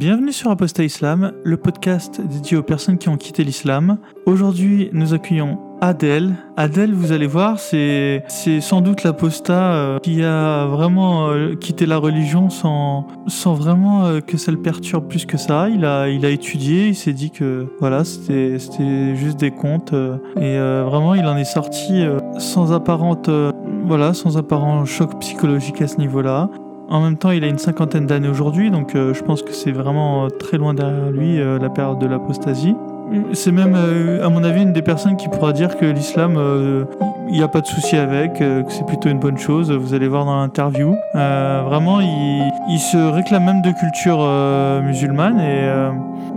Bienvenue sur Apostat Islam, le podcast dédié aux personnes qui ont quitté l'islam. Aujourd'hui, nous accueillons Adèle. Adèle, vous allez voir, c'est sans doute l'apostat euh, qui a vraiment euh, quitté la religion sans sans vraiment euh, que ça le perturbe plus que ça. Il a il a étudié, il s'est dit que voilà, c'était c'était juste des contes et vraiment il en est sorti sans apparente voilà, sans apparent choc psychologique à ce niveau-là. En même temps, il a une cinquantaine d'années aujourd'hui, donc je pense que c'est vraiment très loin derrière lui la période de l'apostasie. C'est même, euh, à mon avis, une des personnes qui pourra dire que l'islam, il euh, n'y a pas de souci avec, euh, que c'est plutôt une bonne chose. Vous allez voir dans l'interview. vraiment, il, se réclame même de culture musulmane et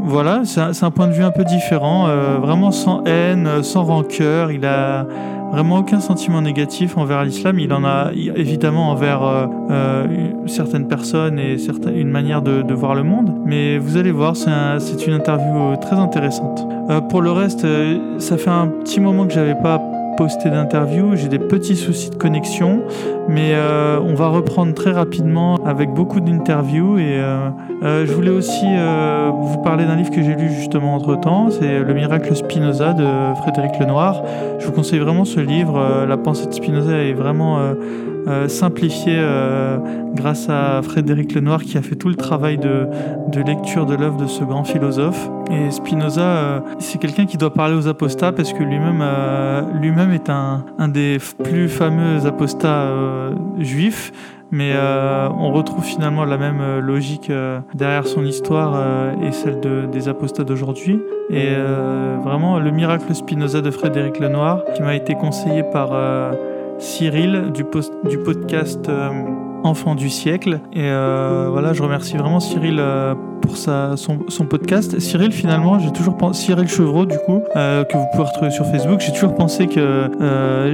voilà, c'est un, point de vue un peu différent. vraiment sans haine, sans rancœur. Il a vraiment aucun sentiment négatif envers l'islam. Il en a évidemment envers euh, euh, certaines personnes et certaines, une manière de, voir le monde. Mais vous allez voir, c'est une interview euh, très intéressante. Euh, pour le reste, euh, ça fait un petit moment que j'avais pas posté d'interview. J'ai des petits soucis de connexion, mais euh, on va reprendre très rapidement avec beaucoup d'interviews. Et euh, euh, je voulais aussi vous parler d'un livre que j'ai lu justement entre temps. C'est Le miracle Spinoza de Frédéric Lenoir. Je vous conseille vraiment ce livre. La pensée de Spinoza est vraiment euh, simplifié euh, grâce à Frédéric Lenoir qui a fait tout le travail de, lecture de l'œuvre de ce grand philosophe. Et Spinoza, euh, c'est quelqu'un qui doit parler aux apostats parce que lui-même lui-même est un, un des plus fameux apostats juifs. Mais on retrouve finalement la même logique derrière son histoire et celle de, des apostats d'aujourd'hui. Et vraiment, le miracle Spinoza de Frédéric Lenoir, qui m'a été conseillé par Cyril du, podcast euh, Enfant du siècle. Et euh, voilà, je remercie vraiment Cyril euh, pour sa, son, podcast. Cyril, finalement, j'ai toujours pensé, Cyril Chevreau, du coup, euh, que vous pouvez retrouver sur Facebook, j'ai toujours pensé que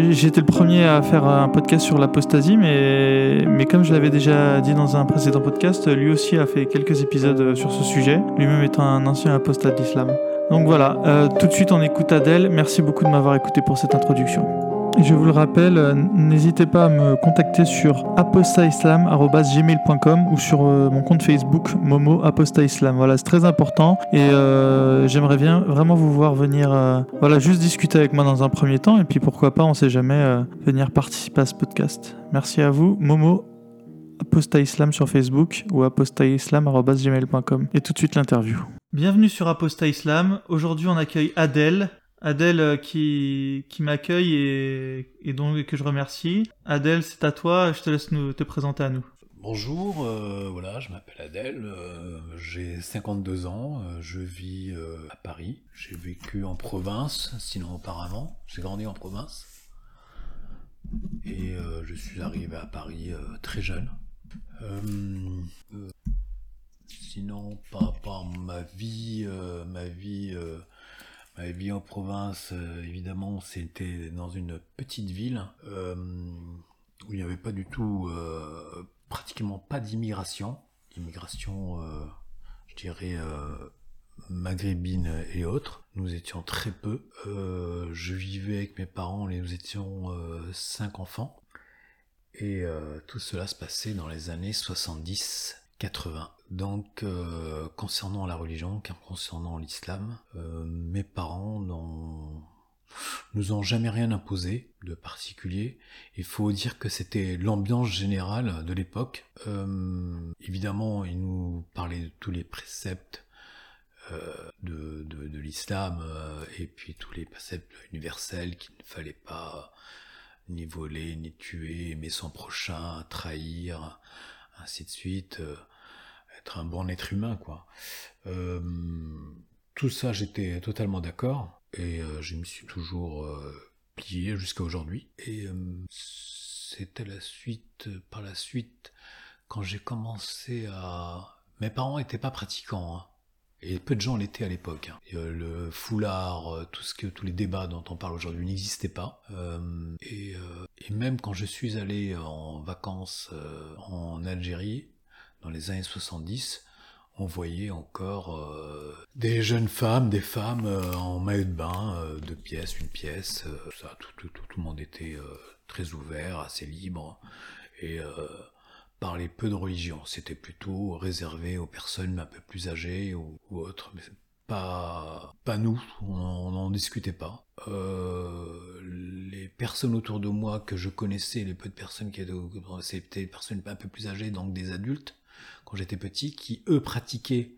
j'étais le premier à faire un podcast sur l'apostasie, mais, mais comme je l'avais déjà dit dans un précédent podcast, lui aussi a fait quelques épisodes sur ce sujet, lui-même étant un ancien apostat de l'islam. Donc voilà, tout de suite on écoute Adèle. Merci beaucoup de m'avoir écouté pour cette introduction. Je vous le rappelle, euh, n'hésitez pas à me contacter sur apostaislam.gmail.com ou sur euh, mon compte Facebook Momo Apostaislam. Voilà, c'est très important et euh, j'aimerais bien vraiment vous voir venir, voilà, juste discuter avec moi dans un premier temps et puis pourquoi pas, on sait jamais, venir participer à ce podcast. Merci à vous, Momo Apostaislam sur Facebook ou apostaislam.gmail.com. Et tout de suite l'interview. Bienvenue sur Apostaislam. Aujourd'hui, on accueille Adèle. Adèle euh, qui, qui m'accueille et, et donc que je remercie. Adèle, c'est à toi, je te laisse nous, te présenter à nous. Bonjour, euh, voilà, je m'appelle Adèle, euh, j'ai 52 ans, euh, je vis à Paris. J'ai vécu en province, sinon auparavant, j'ai grandi en province. Et je suis arrivé à Paris très jeune. sinon, par rapport à ma vie, ma vie Ma vie en province, euh, évidemment, c'était dans une petite ville euh, où il n'y avait pas du tout, euh, pratiquement pas d'immigration. Immigration, je dirais, maghrébine et autres. Nous étions très peu. je vivais avec mes parents, nous étions cinq enfants. Et tout cela se passait dans les années 70 80. Donc, euh, concernant la religion, concernant l'islam, euh, mes parents n'ont nous ont jamais rien imposé de particulier. Il faut dire que c'était l'ambiance générale de l'époque. Euh, évidemment, ils nous parlaient de tous les préceptes de, de, de l'islam et puis tous les préceptes universels qu'il ne fallait pas ni voler, ni tuer, aimer son prochain, trahir, ainsi de suite. Un bon être humain, quoi. Euh, tout ça, j'étais totalement d'accord, et euh, je me suis toujours euh, plié jusqu'à aujourd'hui. Et c'était la suite, par la suite, quand j'ai commencé à... Mes parents n'étaient pas pratiquants, hein. Et peu de gens l'étaient à l'époque. Hein. Le foulard, tout ce que tous les débats dont on parle aujourd'hui n'existaient pas. Et, et, même quand je suis allé en vacances en Algérie, dans les années 70, on voyait encore euh, des jeunes femmes, des femmes euh, en maillot de bain, euh, deux pièces, une pièce, ça, tout, tout, tout, tout, le monde était très ouvert, assez libre, et parlait peu de religion. C'était plutôt réservé aux personnes un peu plus âgées ou, autres. Mais pas, pas nous, on n'en discutait pas. Les personnes autour de moi que je connaissais, les peu de personnes qui étaient, c'était des personnes un peu plus âgées, donc des adultes, quand j'étais petit, qui eux pratiquaient,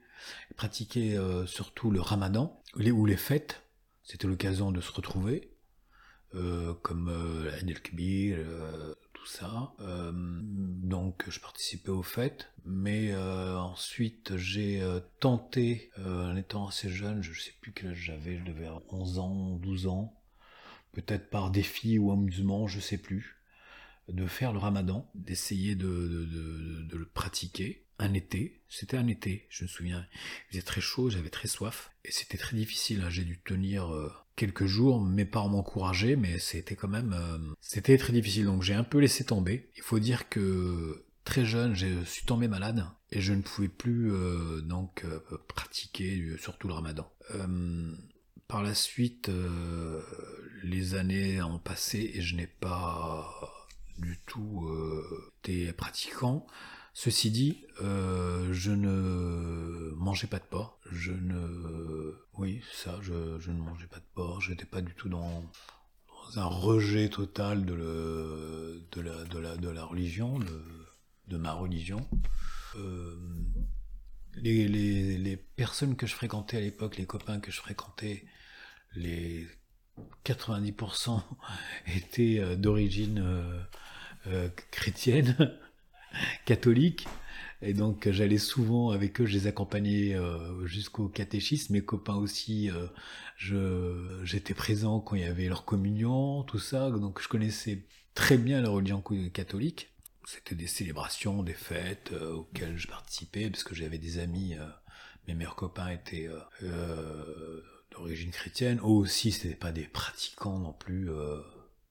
pratiquaient euh, surtout le ramadan, ou les fêtes. C'était l'occasion de se retrouver. Euh, comme euh, el euh, tout ça. Donc je participais aux fêtes, mais ensuite j'ai tenté, en étant assez jeune, je ne sais plus quel âge j'avais, je devais avoir 11 ans, 12 ans, peut-être par défi ou amusement, je sais plus, de faire le ramadan, d'essayer de, le pratiquer un été, c'était un été, je me souviens, il faisait très chaud, j'avais très soif, et c'était très difficile, hein. j'ai dû tenir quelques jours, mes parents m'encourageaient, mais c'était quand même, euh, c'était très difficile. Donc j'ai un peu laissé tomber. Il faut dire que très jeune, je suis tombé malade et je ne pouvais plus euh, donc euh, pratiquer surtout le Ramadan. par la suite, les années ont passé et je n'ai pas du tout été pratiquant. Ceci dit, euh, je ne mangeais pas de porc. Je ne, oui, ça, je, ne mangeais pas de porc. J'étais pas du tout dans, un rejet total de, de, la, de, la, de la religion, de, ma religion. Euh, les, les, personnes que je fréquentais à l'époque, les copains que je fréquentais, les 90% étaient euh, chrétienne catholiques. Et donc j'allais souvent avec eux, je les accompagnais euh, jusqu'au catéchisme. Mes copains aussi, euh, je, j'étais présent quand il y avait leur communion, tout ça. Donc je connaissais très bien la religion catholique. C'était des célébrations, des fêtes euh, auxquelles je participais parce que j'avais des amis. mes meilleurs copains étaient d'origine chrétienne. Eux aussi, c'était pas des pratiquants non plus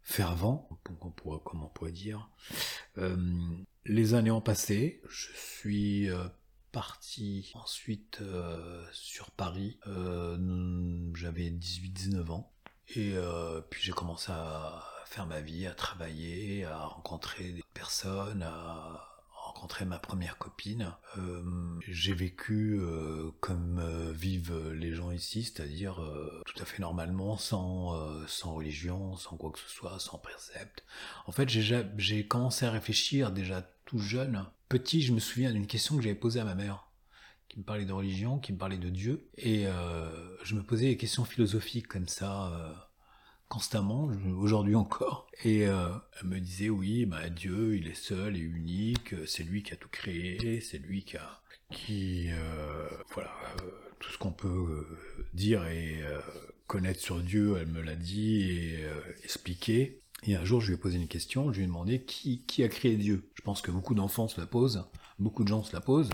fervents, comme on pourrait dire. Les années ont passé, je suis euh, parti ensuite euh, sur Paris, euh, j'avais 18-19 ans, et puis j'ai commencé à faire ma vie, à travailler, à rencontrer des personnes, à ma première copine. Euh, j'ai vécu euh, comme euh, vivent les gens ici, c'est-à-dire tout à fait normalement, sans, sans religion, sans quoi que ce soit, sans précepte. En fait, j'ai commencé à réfléchir déjà tout jeune. Petit, je me souviens d'une question que j'avais posée à ma mère qui me parlait de religion, qui me parlait de Dieu, et je me posais des questions philosophiques comme ça constamment, aujourd'hui encore. Et euh, elle me disait, oui, bah, Dieu, il est seul et unique, c'est lui qui a tout créé, c'est lui qui a... Qui, euh, voilà, euh, tout ce qu'on peut dire et connaître sur Dieu, elle me l'a dit et expliqué. Et un jour, je lui ai posé une question, je lui ai demandé qui, qui a créé Dieu. Je pense que beaucoup d'enfants se la posent, beaucoup de gens se la posent.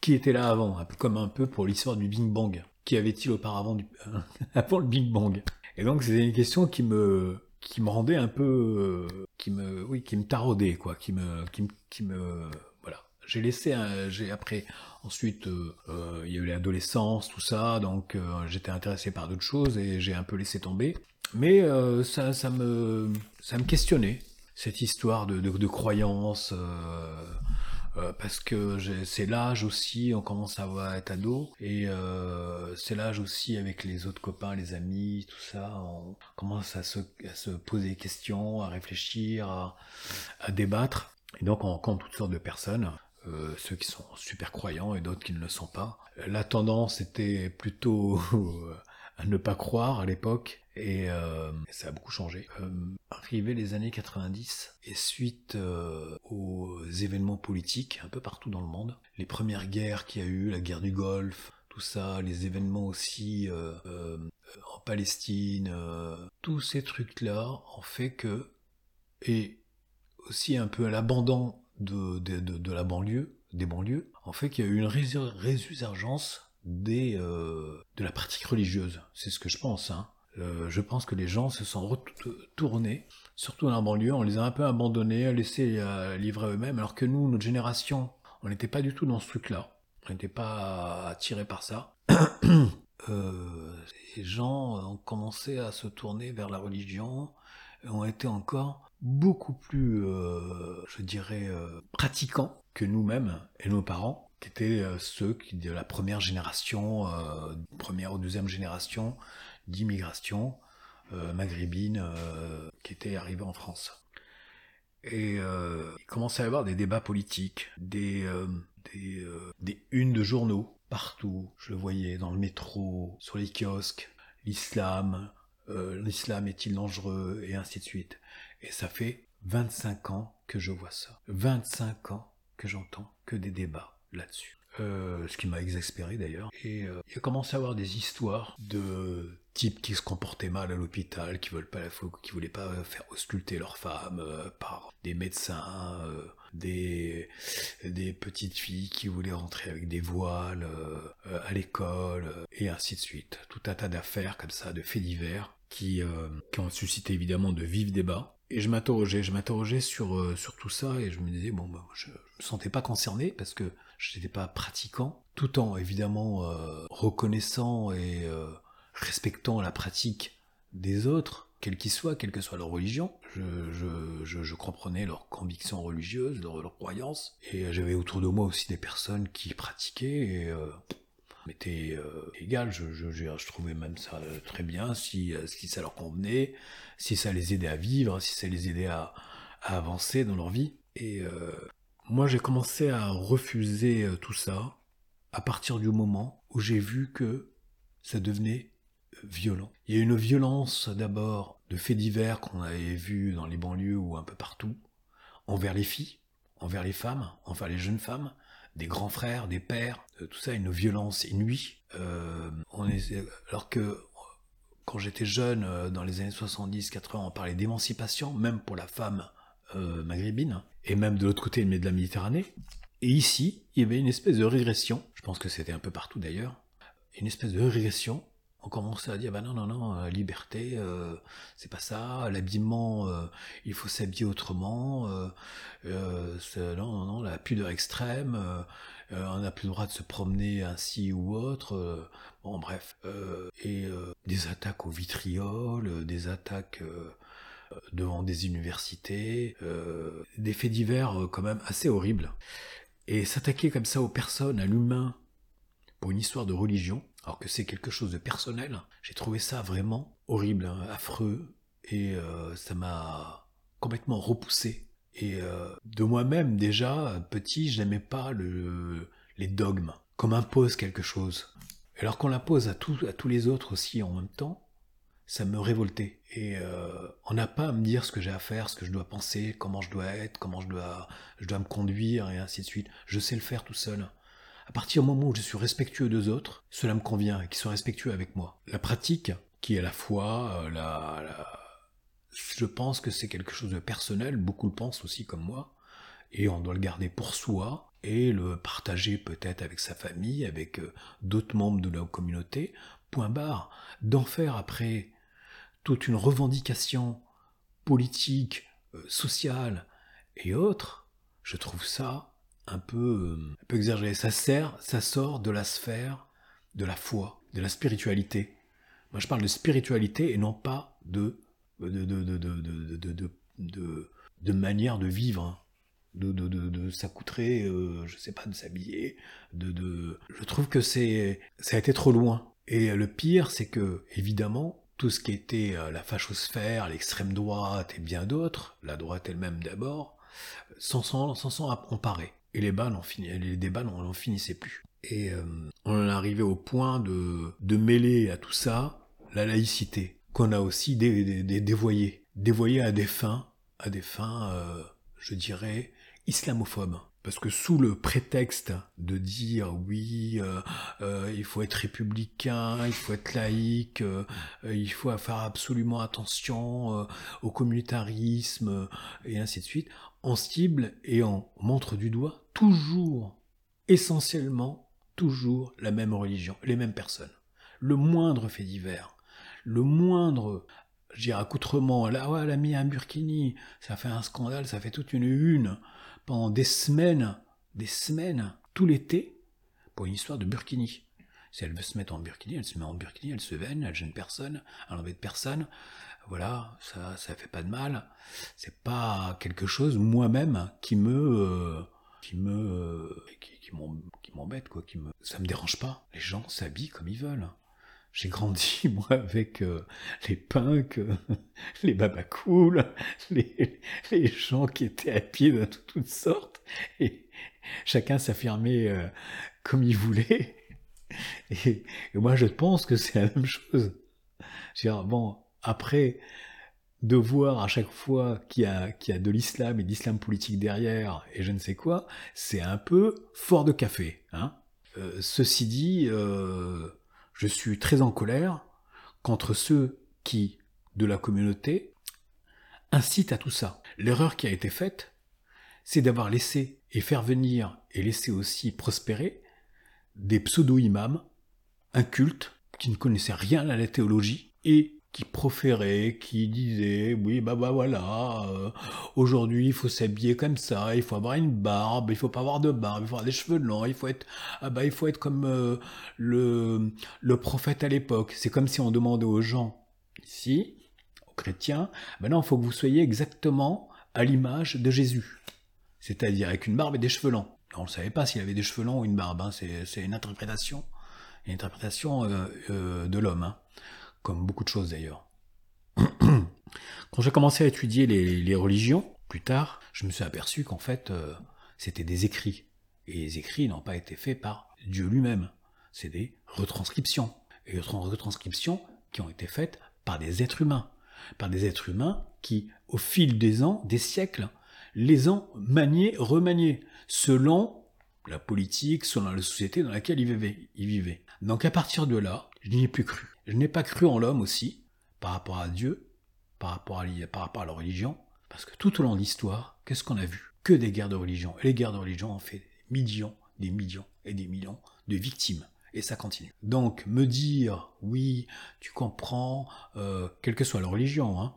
Qui était là avant? Comme un peu pour l'histoire du Big Bang. Qui avait-il auparavant du... avant le Big Bang? Et donc c'était une question qui me qui me rendait un peu qui me oui qui me taraudait quoi, qui me qui me, voilà. J'ai laissé j'ai après ensuite euh, euh, il y a eu l'adolescence tout ça donc euh, j'étais intéressé par d'autres choses et j'ai un peu laissé tomber. Mais ça ça me ça me questionnait cette histoire de de, de croyance euh, parce que c'est l'âge aussi, on commence à être ado, et euh, c'est l'âge aussi avec les autres copains, les amis, tout ça, on commence à se, à se poser des questions, à réfléchir, à, à, débattre, et donc on rencontre toutes sortes de personnes. Euh, ceux qui sont super croyants et d'autres qui ne le sont pas. La tendance était plutôt à ne pas croire à l'époque et euh, ça a beaucoup changé. Euh, arrivé les années 90 et suite euh, aux événements politiques un peu partout dans le monde, les premières guerres qu'il y a eu, la guerre du Golfe, tout ça, les événements aussi euh, en Palestine, tous ces trucs-là ont fait que, et aussi un peu à l'abandon de, de, la banlieue, des banlieues, en fait qu'il y a eu une résurgence des, de la pratique religieuse. C'est ce que je pense. Hein. Euh, je pense que les gens se sont retournés, surtout dans la banlieue, on les a un peu abandonnés, laissés à livrer eux-mêmes, alors que nous, notre génération, on n'était pas du tout dans ce truc-là. On n'était pas attirés par ça. euh, les gens ont commencé à se tourner vers la religion, et ont été encore beaucoup plus, euh, je dirais, euh, pratiquants que nous-mêmes et nos parents, qui étaient ceux qui, de la première génération, première ou deuxième génération d'immigration maghrébine qui était arrivée en France. Et il commençait à y avoir des débats politiques, des, des, des unes de journaux partout. Je le voyais dans le métro, sur les kiosques, l'islam, euh, l'islam est-il dangereux, et ainsi de suite. Et ça fait 25 ans que je vois ça. 25 ans que j'entends que des débats là-dessus. Euh, ce qui m'a exaspéré d'ailleurs. Et euh, il a commencé à avoir des histoires de types qui se comportaient mal à l'hôpital, qui veulent pas la qui voulaient pas faire ausculter leurs femmes par des médecins, des, des petites filles qui voulaient rentrer avec des voiles à l'école, et ainsi de suite. Tout un tas d'affaires comme ça, de faits divers qui, euh, qui ont suscité évidemment de vifs débats. Et je m'interrogeais, je m'interrogeais sur, euh, sur tout ça et je me disais, bon, bah, je, me sentais pas concerné parce que je n'étais pas pratiquant, tout en évidemment euh, reconnaissant et respectant la pratique des autres, quels qu'ils soient, quelle que soit leur religion. Je, comprenais leurs convictions religieuses, leurs, croyances. Et j'avais autour de moi aussi des personnes qui pratiquaient et euh, égal. Je, je, je, trouvais même ça euh, très bien si, euh, si ça leur convenait, si ça les aidait à vivre, si ça les aidait à avancer dans leur vie. Et moi, j'ai commencé à refuser tout ça à partir du moment où j'ai vu que ça devenait violent. Il y a une violence d'abord de faits divers qu'on avait vus dans les banlieues ou un peu partout, envers les filles, envers les femmes, envers les jeunes femmes, des grands frères, des pères, euh, tout ça, une violence inouïe. Euh, alors que quand j'étais jeune, euh, dans les années 70-80, on parlait d'émancipation, même pour la femme maghrébine, et même de l'autre côté de la Méditerranée. Et ici, il y avait une espèce de régression, je pense que c'était un peu partout d'ailleurs, une espèce de régression on commence à dire bah non non non euh, liberté euh, c'est pas ça l'habillement euh, il faut s'habiller autrement non non non la pudeur extrême on n'a plus le droit de se promener ainsi ou autre bon bref et des attaques au vitriol des attaques devant des universités des faits divers quand même assez horribles. Et s'attaquer comme ça aux personnes à l'humain pour une histoire de religion alors que c'est quelque chose de personnel. J'ai trouvé ça vraiment horrible, hein, affreux, et euh, ça m'a complètement repoussé. Et euh, de moi-même déjà, petit, je n'aimais pas le, les dogmes, comme impose quelque chose. Alors qu'on l'impose à, à tous les autres aussi en même temps, ça me révoltait. Et euh, on n'a pas à me dire ce que j'ai à faire, ce que je dois penser, comment je dois être, comment je dois, je dois me conduire, et ainsi de suite. Je sais le faire tout seul. À partir du moment où je suis respectueux des autres, cela me convient et qu'ils soient respectueux avec moi. La pratique, qui est la fois euh, la, je pense que c'est quelque chose de personnel, beaucoup le pensent aussi comme moi, et on doit le garder pour soi et le partager peut-être avec sa famille, avec euh, d'autres membres de la communauté. Point barre. D'en faire après toute une revendication politique, euh, sociale et autres, je trouve ça un peu, euh, un peu exagéré. Ça sert, ça sort de la sphère de la foi, de la spiritualité. Moi, je parle de spiritualité et non pas de de, de, de, de, manière de vivre, de, de, de, de s'accoutrer, euh, je sais pas, de s'habiller. De, de... Je trouve que c'est, ça a été trop loin. Et le pire, c'est que, évidemment, tout ce qui était euh, la fachosphère, l'extrême droite et bien d'autres, la droite elle-même d'abord, s'en sont, sont emparés et les, les débats n'en finissaient plus. Et euh, on en arrivait au point de, de mêler à tout ça la laïcité, qu'on a aussi dé, dévoyée, dévoyée à des fins, à des fins, euh, je dirais, islamophobes. Parce que sous le prétexte de dire oui, euh, il faut être républicain, il faut être laïque, il faut faire absolument attention au communautarisme et ainsi de suite, on cible et on montre du doigt toujours, essentiellement, toujours la même religion, les mêmes personnes. Le moindre fait divers, le moindre, je dirais, accoutrement, là, ouais, elle a mis un burkini, ça fait un scandale, ça fait toute une une, pendant des semaines, des semaines, tout l'été, pour une histoire de burkini. Si elle veut se mettre en burkini, elle se met en burkini, elle se veine, elle gêne personne, elle embête personne, voilà, ça, ça fait pas de mal. C'est pas quelque chose moi-même qui me, euh, qui me, qui, qui m'embête, quoi, qui me, ça me dérange pas. Les gens s'habillent comme ils veulent. J'ai grandi, moi, avec euh, les punks, euh, les babacools, les, les gens qui étaient à pied de toutes sortes, et chacun s'affirmait euh, comme il voulait. Et, moi, je pense que c'est la même chose. Dire, bon, après, de voir à chaque fois qu'il y a, qu'il a de l'islam et d'islam politique derrière, et je ne sais quoi, c'est un peu fort de café. Hein ceci dit, je suis très en colère contre ceux qui, de la communauté, incitent à tout ça. L'erreur qui a été faite, c'est d'avoir laissé et faire venir et laisser aussi prospérer des pseudo-imams, un culte qui ne connaissait rien à la théologie et qui proférait, qui disait oui bah bah voilà, euh, aujourd'hui il faut s'habiller comme ça, il faut avoir une barbe, il faut pas avoir de barbe, il faut avoir des cheveux longs, il faut être ah bah il faut être comme euh, le le prophète à l'époque. C'est comme si on demandait aux gens ici, aux chrétiens, maintenant il faut que vous soyez exactement à l'image de Jésus, c'est-à-dire avec une barbe et des cheveux longs. On ne savait pas s'il avait des cheveux longs ou une barbe, hein. c'est une interprétation, une interprétation euh, de l'homme. Hein comme beaucoup de choses d'ailleurs. Quand j'ai commencé à étudier les, religions, plus tard, je me suis aperçu qu'en fait, euh, c'était des écrits. Et les écrits n'ont pas été faits par Dieu lui-même. C'est des retranscriptions. Et retranscriptions qui ont été faites par des êtres humains. Par des êtres humains qui, au fil des ans, des siècles, les ont maniés, remaniés, selon la politique, selon la société dans laquelle ils vivaient. Ils vivaient. Donc à partir de là, je n'y ai plus cru. Je n'ai pas cru en l'homme aussi, par rapport à Dieu, par rapport à, par rapport à la religion, parce que tout au long de l'histoire, qu'est-ce qu'on a vu? Que des guerres de religion. Et les guerres de religion ont fait des millions, des millions et des millions de victimes. Et ça continue. Donc, me dire, oui, tu comprends, euh, quelle que soit la religion, hein,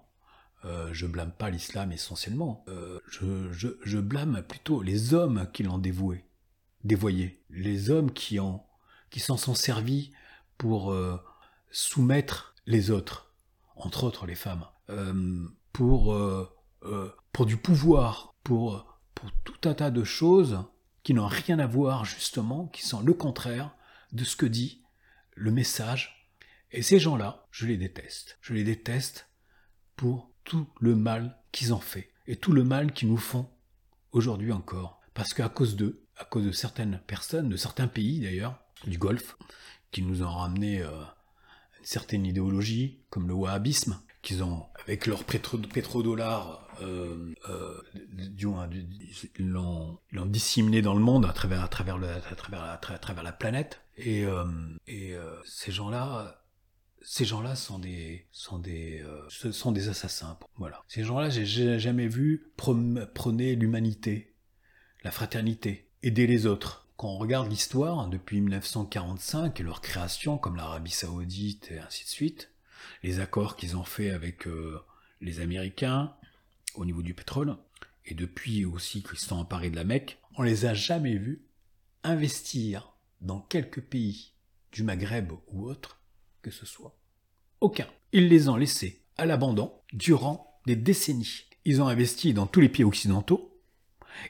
euh, je blâme pas l'islam essentiellement, euh, je, je, je, blâme plutôt les hommes qui l'ont dévoué, dévoyé, les hommes qui ont, qui s'en sont servis pour soumettre les autres, entre autres les femmes, euh, pour, euh, euh, pour du pouvoir, pour, pour tout un tas de choses qui n'ont rien à voir justement, qui sont le contraire de ce que dit le message. Et ces gens-là, je les déteste. Je les déteste pour tout le mal qu'ils ont fait et tout le mal qu'ils nous font aujourd'hui encore. Parce qu'à cause d'eux, à cause de certaines personnes, de certains pays d'ailleurs, du Golfe, qui nous ont ramené une certaine idéologie, comme le wahhabisme, qu'ils ont, avec leur pétrodollar, euh, euh, l'ont disséminé dans le monde à travers, à travers, le, à travers, à travers la planète. Et, euh, et euh, ces gens-là, ces gens-là sont des, sont des, sont des assassins. Voilà. Ces gens-là, j'ai jamais vu prôner l'humanité, la fraternité, aider les autres quand on regarde l'histoire, depuis 1945 et leur création, comme l'Arabie Saoudite et ainsi de suite, les accords qu'ils ont fait avec euh, les Américains au niveau du pétrole, et depuis aussi qu'ils sont emparés de la Mecque, on les a jamais vus investir dans quelques pays du Maghreb ou autre que ce soit. Aucun. Ils les ont laissés à l'abandon durant des décennies. Ils ont investi dans tous les pays occidentaux,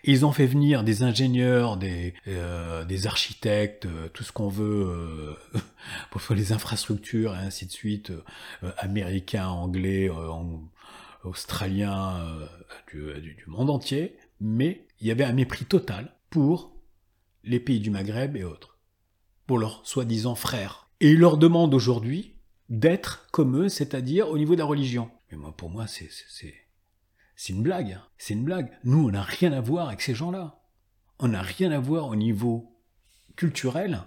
ils ont fait venir des ingénieurs, des, euh, des architectes, euh, tout ce qu'on veut euh, pour faire les infrastructures et ainsi de suite, américains, anglais, australiens, du, du, monde entier. Mais il y avait un mépris total pour les pays du Maghreb et autres, pour leurs soi-disant frères. Et ils leur demandent aujourd'hui d'être comme eux, c'est-à-dire au niveau de la religion. Mais moi, pour moi, c'est c'est une blague. C'est une blague. Nous, on n'a rien à voir avec ces gens-là. On n'a rien à voir au niveau culturel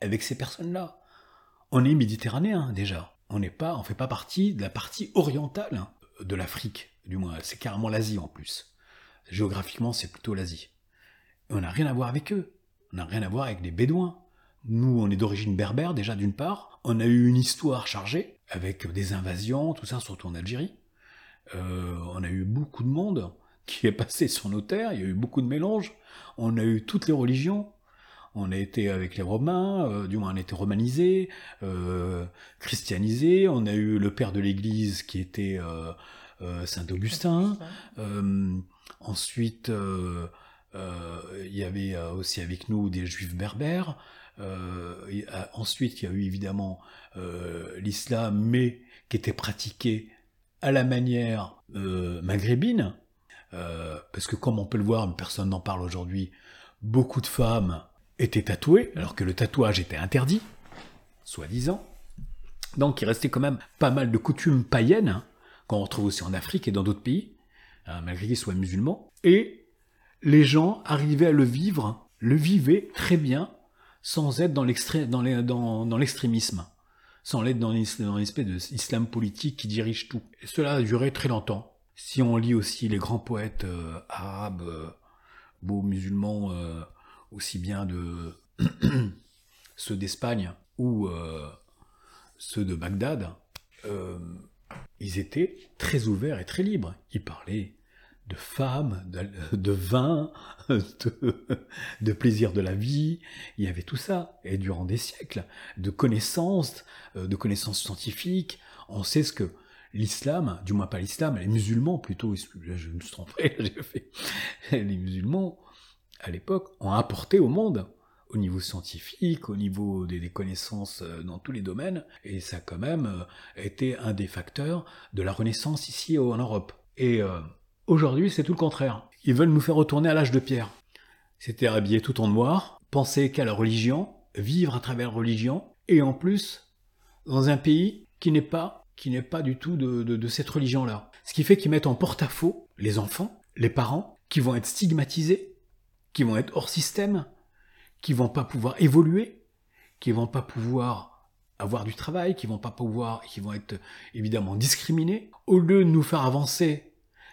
avec ces personnes-là. On est méditerranéen déjà. On n'est pas, on fait pas partie de la partie orientale de l'Afrique, du moins. C'est carrément l'Asie en plus. Géographiquement, c'est plutôt l'Asie. On n'a rien à voir avec eux. On n'a rien à voir avec les Bédouins. Nous, on est d'origine berbère déjà d'une part. On a eu une histoire chargée avec des invasions, tout ça, surtout en Algérie. Euh, on a eu beaucoup de monde qui est passé sur nos terres, il y a eu beaucoup de mélanges, on a eu toutes les religions, on a été avec les Romains, euh, du moins on a été romanisé, euh, christianisé, on a eu le père de l'Église qui était Saint Augustin, ensuite il y avait aussi avec nous des juifs berbères. ensuite, il y a eu évidemment l'islam, mais qui était pratiqué à la manière maghrébine. parce que comme on peut le voir, personne n'en parle aujourd'hui, beaucoup de femmes étaient tatouées, alors que le tatouage était interdit, soi-disant. Donc il restait quand même pas mal de coutumes païennes, hein, qu'on retrouve aussi en Afrique et dans d'autres pays, hein, malgré qu'ils soient musulmans. Et les gens arrivaient à le vivre, le vivaient très bien, sans être dans l'extrémisme, sans être dans l'espèce d'islam politique qui dirige tout. Et cela a duré très longtemps. Si on lit aussi les grands poètes euh, arabes, euh, beaux musulmans, euh, aussi bien de ceux d'Espagne ou ceux de Bagdad, ils étaient très ouverts et très libres. Ils parlaient de femmes, de, vin, de, plaisir de la vie. Il y avait tout ça. Et durant des siècles, de connaissances, euh, de connaissances scientifiques, on sait ce que l'islam, du moins pas l'islam, les musulmans plutôt, je me suis trompé, j'ai fait, les musulmans, à l'époque, ont apporté au monde au niveau scientifique, au niveau des, connaissances euh, dans tous les domaines, et ça a quand même euh, été un des facteurs de la renaissance ici en Europe. Et euh, aujourd'hui, c'est tout le contraire. Ils veulent nous faire retourner à l'âge de pierre. C'était habiller tout en noir, penser qu'à la religion, vivre à travers la religion, et en plus, dans un pays qui n'est pas qui n'est pas du tout de, de cette religion-là. Ce qui fait qu'ils mettent en porte-à-faux les enfants, les parents, qui vont être stigmatisés, qui vont être hors système, qui vont pas pouvoir évoluer, qui vont pas pouvoir avoir du travail, qui vont pas pouvoir, qui vont être évidemment discriminés. Au lieu de nous faire avancer,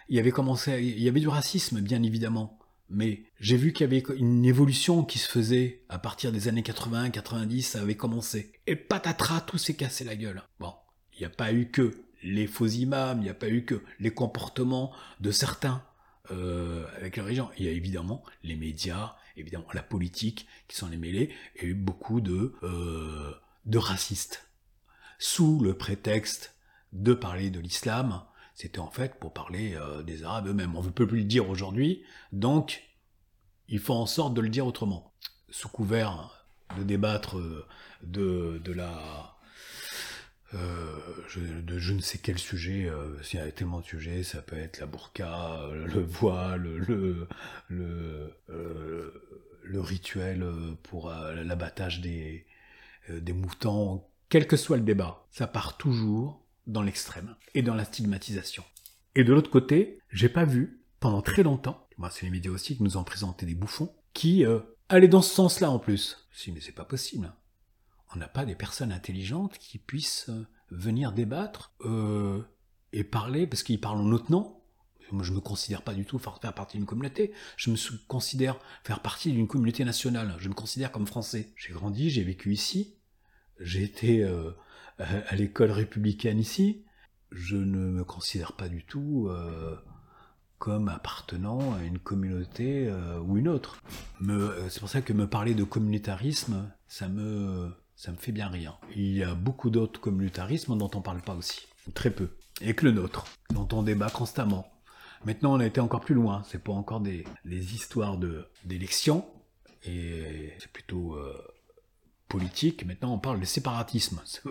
il y avait commencé, il y avait du racisme bien évidemment, mais j'ai vu qu'il y avait une évolution qui se faisait à partir des années 80, 90, ça avait commencé. Et patatras, tout s'est cassé la gueule. Bon, il n'y a pas eu que les faux imams, il n'y a pas eu que les comportements de certains euh, avec la religion. Il y a évidemment les médias, évidemment la politique qui s'en est mêlée, et beaucoup euh, de racistes. Sous le prétexte de parler de l'islam, c'était en fait pour parler euh, des Arabes eux-mêmes. On ne peut plus le dire aujourd'hui, donc il faut en sorte de le dire autrement. Sous couvert de débattre euh, de, de la euh, je, de je ne sais quel sujet, s'il y a tellement de sujets, ça peut être la burqa, le voile, le, le, le rituel pour l'abattage des, des moutons, quel que soit le débat, ça part toujours dans l'extrême et dans la stigmatisation. Et de l'autre côté, j'ai pas vu pendant très longtemps, moi c'est les médias aussi qui nous ont présenté des bouffons, qui allaient dans ce sens-là en plus. Si, mais c'est pas possible on n'a pas des personnes intelligentes qui puissent euh, venir débattre euh, et parler, parce qu'ils parlent en notre nom. Moi, je ne me considère pas du tout faire partie d'une communauté. Je me considère faire partie d'une communauté nationale. Je me considère comme français. J'ai grandi, j'ai vécu ici. J'ai été euh, à l'école républicaine ici. Je ne me considère pas du tout comme appartenant à une communauté ou une autre. C'est pour ça que me parler de communautarisme, ça me ça me fait bien rire. Il y a beaucoup d'autres communautarismes dont on parle pas aussi. Très peu. Et que le nôtre, dont on débat constamment. Maintenant, on a été encore plus loin. C'est pas encore des, histoires de, d'élections. Et c'est plutôt euh, politique. Maintenant, on parle de séparatisme.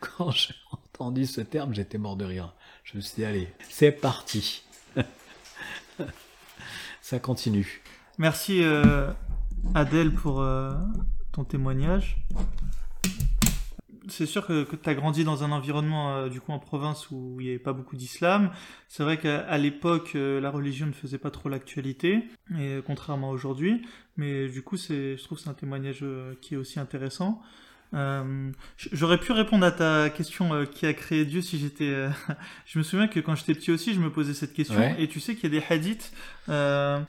quand j'ai entendu ce terme, j'étais mort de rire. Je me suis dit, allez, c'est parti. Ça continue. Merci euh, Adèle pour euh, ton témoignage. C'est sûr que, tu as grandi dans un environnement euh, du coup en province où il n'y avait pas beaucoup d'islam. C'est vrai qu'à l'époque euh, la religion ne faisait pas trop l'actualité, et contrairement à aujourd'hui. Mais du coup c'est, je trouve que c'est un témoignage qui est aussi intéressant. Euh, J'aurais pu répondre à ta question euh, qui a créé Dieu si j'étais. Euh, je me souviens que quand j'étais petit aussi, je me posais cette question. Et tu sais qu'il y a des hadiths. Euh,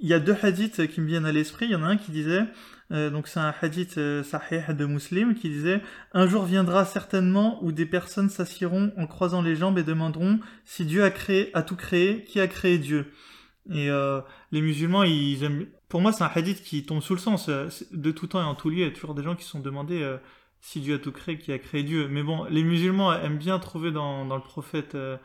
il y a deux hadiths qui me viennent à l'esprit. Il y en a un qui disait. Donc c'est un hadith sahih de Muslim qui disait un jour viendra certainement où des personnes s'assieront en croisant les jambes et demanderont si Dieu a créé a tout créé qui a créé Dieu et les musulmans ils aiment pour moi, c'est un hadith qui tombe sous le sens. Euh, de tout temps et en tout lieu, il y a toujours des gens qui se sont demandés euh, si Dieu a tout créé, qui a créé Dieu. Mais bon, les musulmans aiment bien trouver dans, le prophète euh,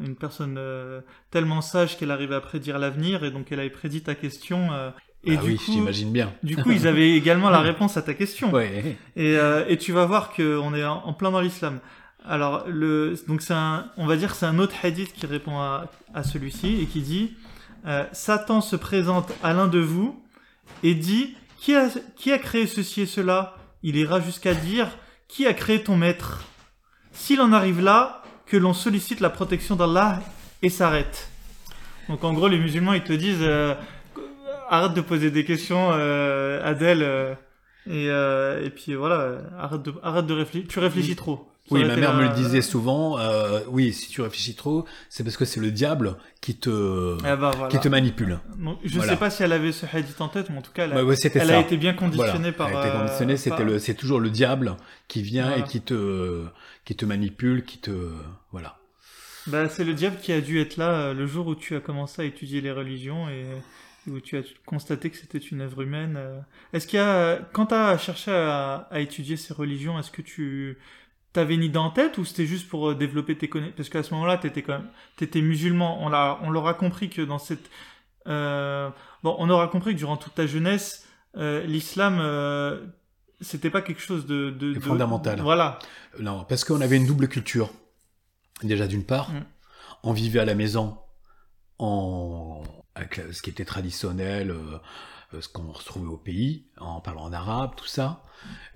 une personne euh, tellement sage qu'elle arrivait à prédire l'avenir et donc elle avait prédit ta question. euh, et ah du oui, coup, j'imagine bien. du coup, ils avaient également la réponse à ta question. Ouais. Et, euh, et tu vas voir qu'on est en, plein dans l'islam. Alors, le, donc c'est un, on va dire que c'est un autre hadith qui répond à, à celui-ci et qui dit euh, Satan se présente à l'un de vous et dit qui a, qui a créé ceci et cela? Il ira jusqu'à dire Qui a créé ton maître? S'il en arrive là, que l'on sollicite la protection d'Allah et s'arrête. Donc en gros, les musulmans ils te disent euh, arrête de poser des questions, euh, Adèle. euh, et, euh, et puis voilà, arrête de, arrête de réfléchir. Tu réfléchis trop. Ça Oui, ma mère me le disait souvent. euh, oui, si tu réfléchis trop, c'est parce que c'est le diable qui te, Eh ben, voilà. qui te manipule. Donc, je Voilà. sais pas si elle avait ce hadith en tête, mais en tout cas, elle a, ouais, elle été bien conditionnée Voilà. par. Elle a été conditionnée, c'était par- le, c'est toujours le diable qui vient et qui te, qui te manipule, qui te, voilà. Bah, c'est le diable qui a dû être là le jour où tu as commencé à étudier les religions et où tu as constaté que c'était une œuvre humaine. euh. Est-ce qu'il y a, quand tu as cherché à, à étudier ces religions, est-ce que tu t'avais une idée en tête ou c'était juste pour euh, développer tes connaissances Parce qu'à ce moment-là, quand même, t'étais musulman. On l'a, on l'aura compris que dans cette, euh, bon, on aura compris que durant toute ta jeunesse, euh, l'islam, euh, c'était pas quelque chose de, de, de- Fondamental. Voilà. Non, parce qu'on avait une double culture. Déjà d'une part, Mm. on vivait à la maison en avec ce qui était traditionnel, euh, euh, ce qu'on retrouvait au pays, en parlant en arabe, tout ça.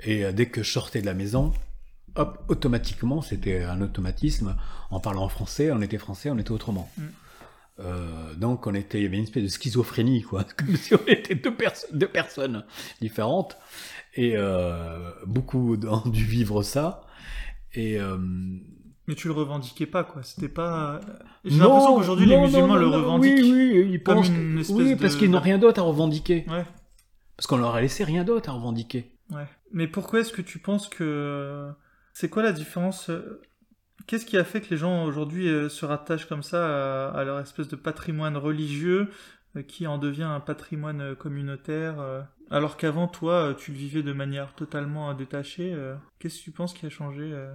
Et euh, dès que je sortais de la maison, hop, automatiquement, c'était un automatisme. En parlant en français, on était français, on était autrement. Mm. Euh, donc on était, il y avait une espèce de schizophrénie, quoi, comme si on était deux, perso- deux personnes différentes, et euh, beaucoup ont dû vivre ça. Et euh, Mais tu le revendiquais pas, quoi. C'était pas. J'ai non, l'impression qu'aujourd'hui les musulmans non, le revendiquent. Oui, oui, ils comme pensent une espèce oui, de- parce qu'ils n'ont rien d'autre à revendiquer. Ouais, Parce qu'on leur a laissé rien d'autre à revendiquer. ouais. Mais pourquoi est-ce que tu penses que. C'est quoi la différence euh, Qu'est-ce qui a fait que les gens aujourd'hui euh, se rattachent comme ça à, leur espèce de patrimoine religieux euh, qui en devient un patrimoine euh, communautaire euh, alors qu'avant toi euh, tu le vivais de manière totalement euh, détachée euh, Qu'est-ce que tu penses qui a changé euh?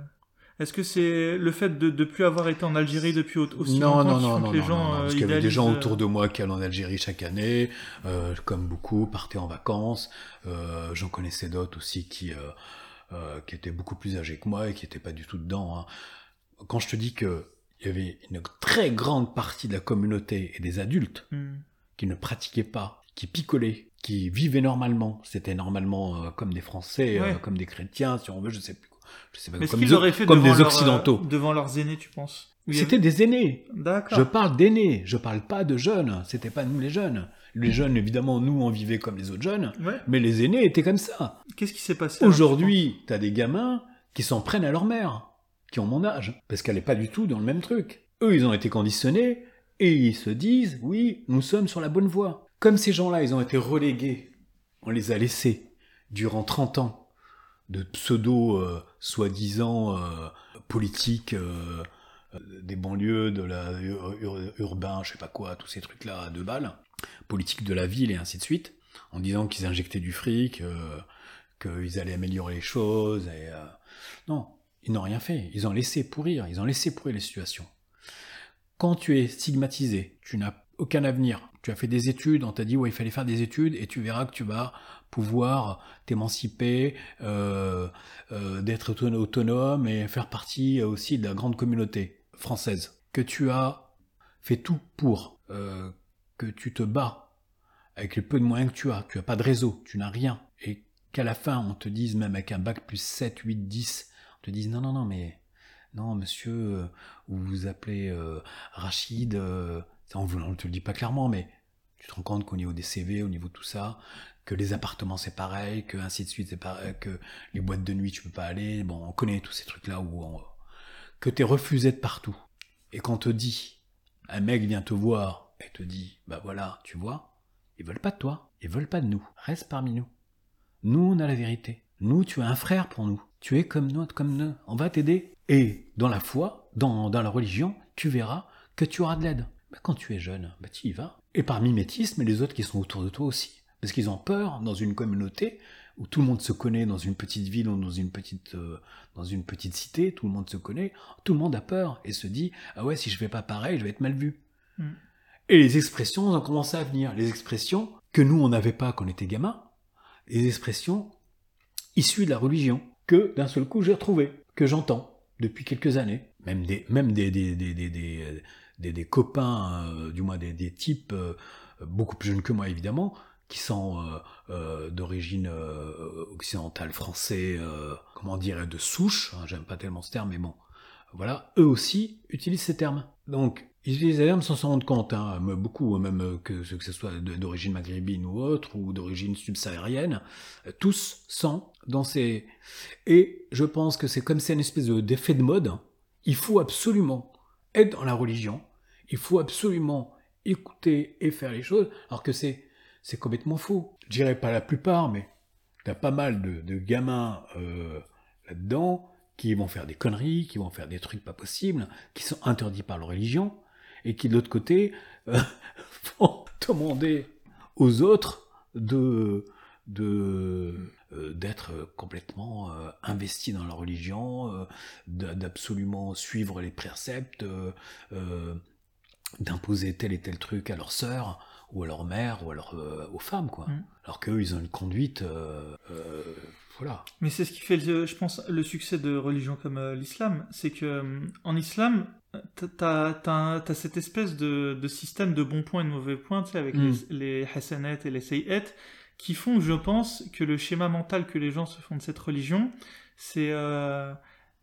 Est-ce que c'est le fait de ne plus avoir été en Algérie depuis au- aussi non, longtemps non, non, non, que les non, gens non, non, euh, parce qu'il y avait des gens autour de moi qui allaient en Algérie chaque année, euh, comme beaucoup, partaient en vacances. Euh, J'en connaissais d'autres aussi qui, euh, euh, qui étaient beaucoup plus âgés que moi et qui n'étaient pas du tout dedans. hein. Quand je te dis que il y avait une très grande partie de la communauté et des adultes Hmm. qui ne pratiquaient pas, qui picolaient, qui vivaient normalement. C'était normalement euh, comme des Français, Ouais. euh, comme des chrétiens, si on veut, je sais plus. Je sais pas, Mais comme, qu'ils des- auraient fait comme devant des leurs, occidentaux. euh, devant leurs aînés, tu penses C'était des aînés. D'accord. Je parle d'aînés, je parle pas de jeunes. C'était pas nous les jeunes. Les jeunes, évidemment, nous, on vivait comme les autres jeunes, Ouais. mais les aînés étaient comme ça. Qu'est-ce qui s'est passé Aujourd'hui, t'as des gamins qui s'en prennent à leur mère, qui ont mon âge, parce qu'elle est pas du tout dans le même truc. Eux, ils ont été conditionnés, et ils se disent, oui, nous sommes sur la bonne voie. Comme ces gens-là, ils ont été relégués, on les a laissés durant 30 ans de pseudo, euh, soi-disant, euh, politiques, euh, euh, des banlieues, de la ur- ur- urbain, je sais pas quoi, tous ces trucs-là à deux balles, politique de la ville et ainsi de suite, en disant qu'ils injectaient du fric, euh, qu'ils allaient améliorer les choses. Et, Non, ils n'ont rien fait. Ils ont laissé pourrir. Ils ont laissé pourrir les situations. Quand tu es stigmatisé, tu n'as aucun avenir. Tu as fait des études, on t'a dit ouais il fallait faire des études et tu verras que tu vas pouvoir t'émanciper, euh, euh, d'être auton- autonome et faire partie aussi de la grande communauté française. Que tu as fait tout pour, euh, que tu te bats avec le peu de moyens que tu as, tu n'as pas de réseau, tu n'as rien, et qu'à la fin on te dise, même avec un bac plus 7, 8, 10, on te dise non, non, non, mais non, monsieur, euh, vous vous appelez euh, Rachid, euh, ça, on ne te le dit pas clairement, mais tu te rends compte qu'au niveau des CV, au niveau de tout ça, que les appartements c'est pareil, que ainsi de suite c'est pareil, que les boîtes de nuit tu peux pas aller, bon, on connaît tous ces trucs-là où on, que t'es refusé de partout, et qu'on te dit, un mec vient te voir et te dit, bah voilà, tu vois, ils veulent pas de toi, ils veulent pas de nous, reste parmi nous. Nous, on a la vérité. Nous, tu es un frère pour nous. Tu es comme nous, comme nous. On va t'aider. Et dans la foi, dans, dans la religion, tu verras que tu auras de l'aide. Bah, quand tu es jeune, bah, tu y vas. Et par mimétisme, les autres qui sont autour de toi aussi. Parce qu'ils ont peur, dans une communauté où tout le monde se connaît dans une petite ville ou dans une petite, euh, dans une petite cité, tout le monde se connaît, tout le monde a peur et se dit ah ouais si je fais pas pareil je vais être mal vu. Mm. Et les expressions ont commencé à venir, les expressions que nous on n'avait pas quand on était gamin, les expressions issues de la religion que d'un seul coup j'ai retrouvé, que j'entends depuis quelques années, même des même des des des des, des, des- copains, euh, du moins des, des types euh, beaucoup plus jeunes que moi évidemment, qui sont euh, d'origine occidentale, français, comment dire, de souche, hein, j'aime pas tellement ce terme, mais bon, voilà, eux aussi utilisent ces termes. Donc, ils utilisent ces termes sans s'en rendre compte, hein, beaucoup, même euh, que, que ce soit d'origine maghrébine ou autre, ou d'origine subsaharienne, tous sont dans ces... Et je pense que c'est comme c'est une espèce de- d'effet de mode, il faut absolument dans la religion, il faut absolument écouter et faire les choses, alors que c'est c'est complètement faux. Je dirais pas la plupart, mais t'as pas mal de, gamins euh, là-dedans qui vont faire des conneries, qui vont faire des trucs pas possibles, qui sont interdits par leur religion, et qui de l'autre côté euh, vont demander aux autres de d'être complètement euh, investis dans leur religion, euh, d'a- d'absolument suivre les préceptes, euh, euh, d'imposer tel et tel truc à leur sœur ou à leur mère ou à leur, euh, aux femmes quoi. Mm. Alors qu'eux ils ont une conduite, euh, euh, voilà. Mais c'est ce qui fait, je pense, le succès de religions comme euh, l'islam. C'est que euh, en islam, t'as as, cette espèce de, de système de bons points et de mauvais points, tu sais, avec Mm. les, les et les sayyat, qui font, je pense, que le schéma mental que les gens se font de cette religion, c'est euh,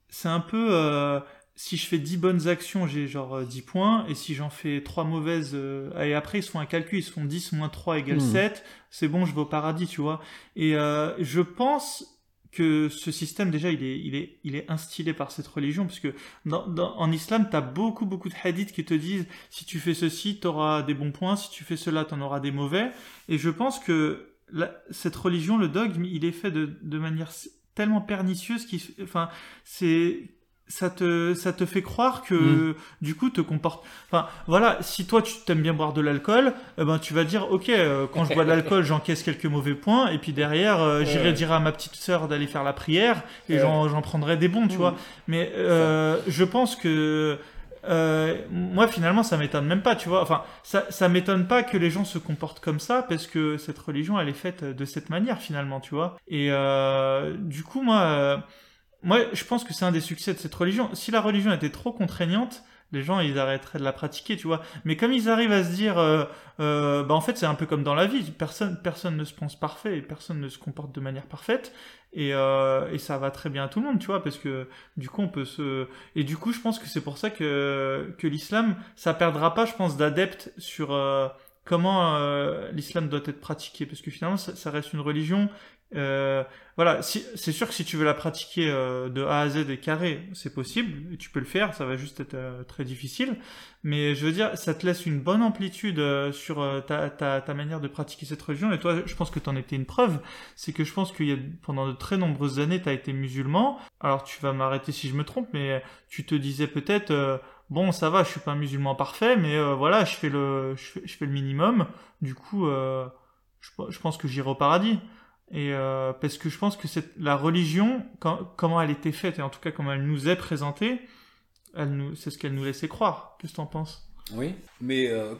c'est un peu... euh, si je fais 10 bonnes actions, j'ai genre euh, 10 points, et si j'en fais 3 mauvaises, euh, et après ils se font un calcul, ils se font 10 moins 3 égale Mm. 7, c'est bon, je vais au paradis, tu vois. Et euh, je pense que ce système, déjà, il est, il est, il est instillé par cette religion, parce que dans, dans- en islam, tu as beaucoup, beaucoup de hadiths qui te disent, si tu fais ceci, tu auras des bons points, si tu fais cela, tu en auras des mauvais. Et je pense que la- cette religion, le dogme, il est fait de, de manière tellement pernicieuse, qui, enfin, c'est ça te, ça te fait croire que du coup te comporte. Enfin voilà, si toi tu t'aimes bien boire de l'alcool, eh ben tu vas dire ok euh, quand je bois de l'alcool j'encaisse quelques mauvais points et puis derrière euh, j'irai dire à ma petite sœur d'aller faire la prière et Ouais. j'en, j'en prendrai des bons tu Mm. vois. Mais euh, je pense que euh, moi finalement ça m'étonne même pas tu vois. Enfin ça, m'étonne pas que les gens se comportent comme ça parce que cette religion elle est faite de cette manière finalement tu vois. Et euh, du coup moi euh, moi, je pense que c'est un des succès de cette religion. Si la religion était trop contraignante, les gens, ils arrêteraient de la pratiquer, tu vois. Mais comme ils arrivent à se dire, bah en fait, c'est un peu comme dans la vie. Personne, personne ne se pense parfait et personne ne se comporte de manière parfaite. Et, euh, et ça va très bien à tout le monde, tu vois, parce que du coup, on peut se. Et du coup, je pense que c'est pour ça que, que l'islam, ça perdra pas, je pense, d'adeptes sur euh, comment euh, l'islam doit être pratiqué. Parce que finalement, ça, ça reste une religion. Euh, voilà, si, c'est sûr que si tu veux la pratiquer euh, de A à Z et carré, c'est possible, tu peux le faire, ça va juste être euh, très difficile, mais je veux dire, ça te laisse une bonne amplitude euh, sur euh, ta, ta, ta manière de pratiquer cette religion, et toi, je pense que tu en étais une preuve, c'est que je pense qu'il y a, pendant de très nombreuses années, tu as été musulman, alors tu vas m'arrêter si je me trompe, mais tu te disais peut-être, bon, ça va, je suis pas un musulman parfait, mais euh, voilà, je fais, le, je, fais, le minimum, du coup, euh, je pense que j'irai au paradis. Et euh, parce que je pense que cette, la religion, quand, comment elle était faite, et en tout cas comment elle nous est présentée, c'est ce qu'elle nous laissait croire. Qu'est-ce que t'en penses? Oui, mais euh,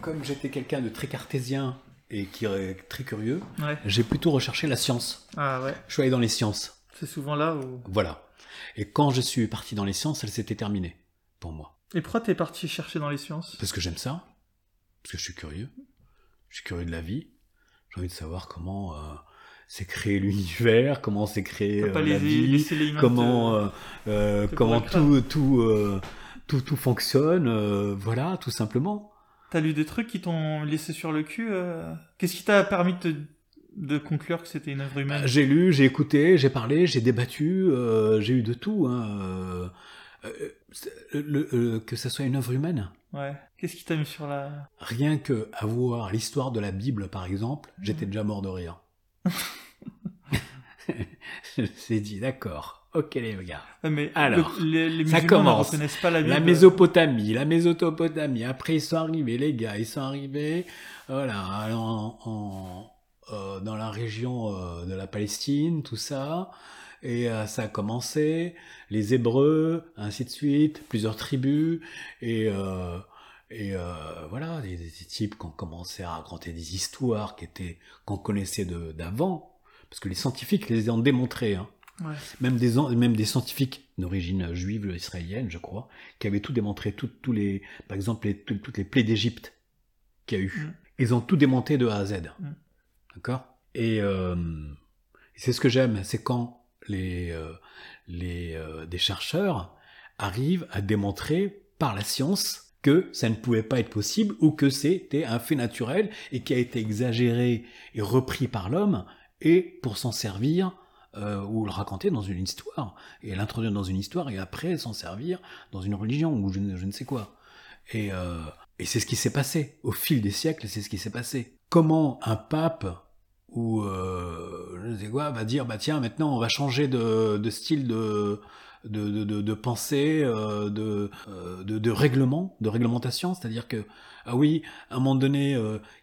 comme j'étais quelqu'un de très cartésien et qui est très curieux, Ouais. j'ai plutôt recherché la science. Ah ouais. Je suis allé dans les sciences. C'est souvent là où. Voilà. Et quand je suis parti dans les sciences, elle s'était terminée pour moi. Et pourquoi t'es parti chercher dans les sciences? Parce que j'aime ça. Parce que je suis curieux. Je suis curieux de la vie. J'ai envie de savoir comment euh, s'est créé l'univers, comment s'est créé euh, la vie, comment, euh, euh, comment tout, tout, tout, tout fonctionne. voilà, tout simplement. T'as lu des trucs qui t'ont laissé sur le cul Qu'est-ce qui t'a permis de, te- de conclure que c'était une œuvre humaine? J'ai lu, j'ai écouté, j'ai parlé, j'ai débattu, euh, j'ai eu de tout. Hein, euh, c'est- le- le- que ça soit une œuvre humaine. Ouais. Qu'est-ce qui t'a mis sur la. Rien que avoir l'histoire de la Bible, par exemple, j'étais déjà mort de rire. Je me suis dit, d'accord, ok les gars. Ouais, mais Alors, le- les, les ça ne commence. pas la Mésopotamie, la Mésopotamie. Après, ils sont arrivés, les gars, ils sont arrivés, voilà, en, en, euh, dans la région euh, de la Palestine, tout ça. Et euh, ça a commencé, les Hébreux, ainsi de suite, plusieurs tribus, et, euh, et euh, voilà, des, des types qui ont commencé à raconter des histoires qui étaient qu'on connaissait d'avant, parce que les scientifiques les ont démontrées. Hein. Ouais. Même des, même des scientifiques d'origine juive israélienne, je crois, qui avaient tout démontré, tout- les, par exemple, les- tout- toutes les plaies d'Égypte qu'il y a eu. Mm. Ils ont tout démonté de A à Z. Mm. D'accord? Et euh, c'est ce que j'aime, c'est quand les, euh, les, euh, des chercheurs arrivent à démontrer par la science que ça ne pouvait pas être possible ou que c'était un fait naturel et qui a été exagéré et repris par l'homme et pour s'en servir euh, ou le raconter dans une histoire et l'introduire dans une histoire et après s'en servir dans une religion ou je ne, sais quoi. Et, euh, et c'est ce qui s'est passé au fil des siècles, c'est ce qui s'est passé. Comment un pape ou euh, je ne sais quoi va dire bah tiens maintenant on va changer de, style de de, de, pensée, de, de, règlement, de réglementation, c'est-à-dire que ah oui, à un moment donné,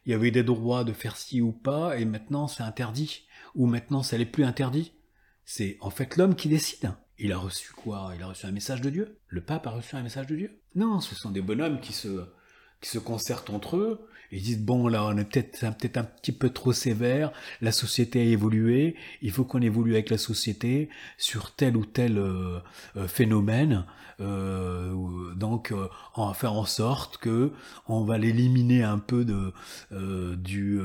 il y avait des droits de faire ci ou pas, et maintenant c'est interdit, ou maintenant ça n'est plus interdit. C'est en fait l'homme qui décide. Il a reçu quoi? Il a reçu un message de Dieu? Le pape a reçu un message de Dieu? Non, ce sont des bonhommes qui se, qui se concertent entre eux et disent bon là on est peut-être peut-être un petit peu trop sévère, la société a évolué, il faut qu'on évolue avec la société sur tel ou tel euh, euh, phénomène. Euh, donc on va faire en sorte que on va l'éliminer un peu de du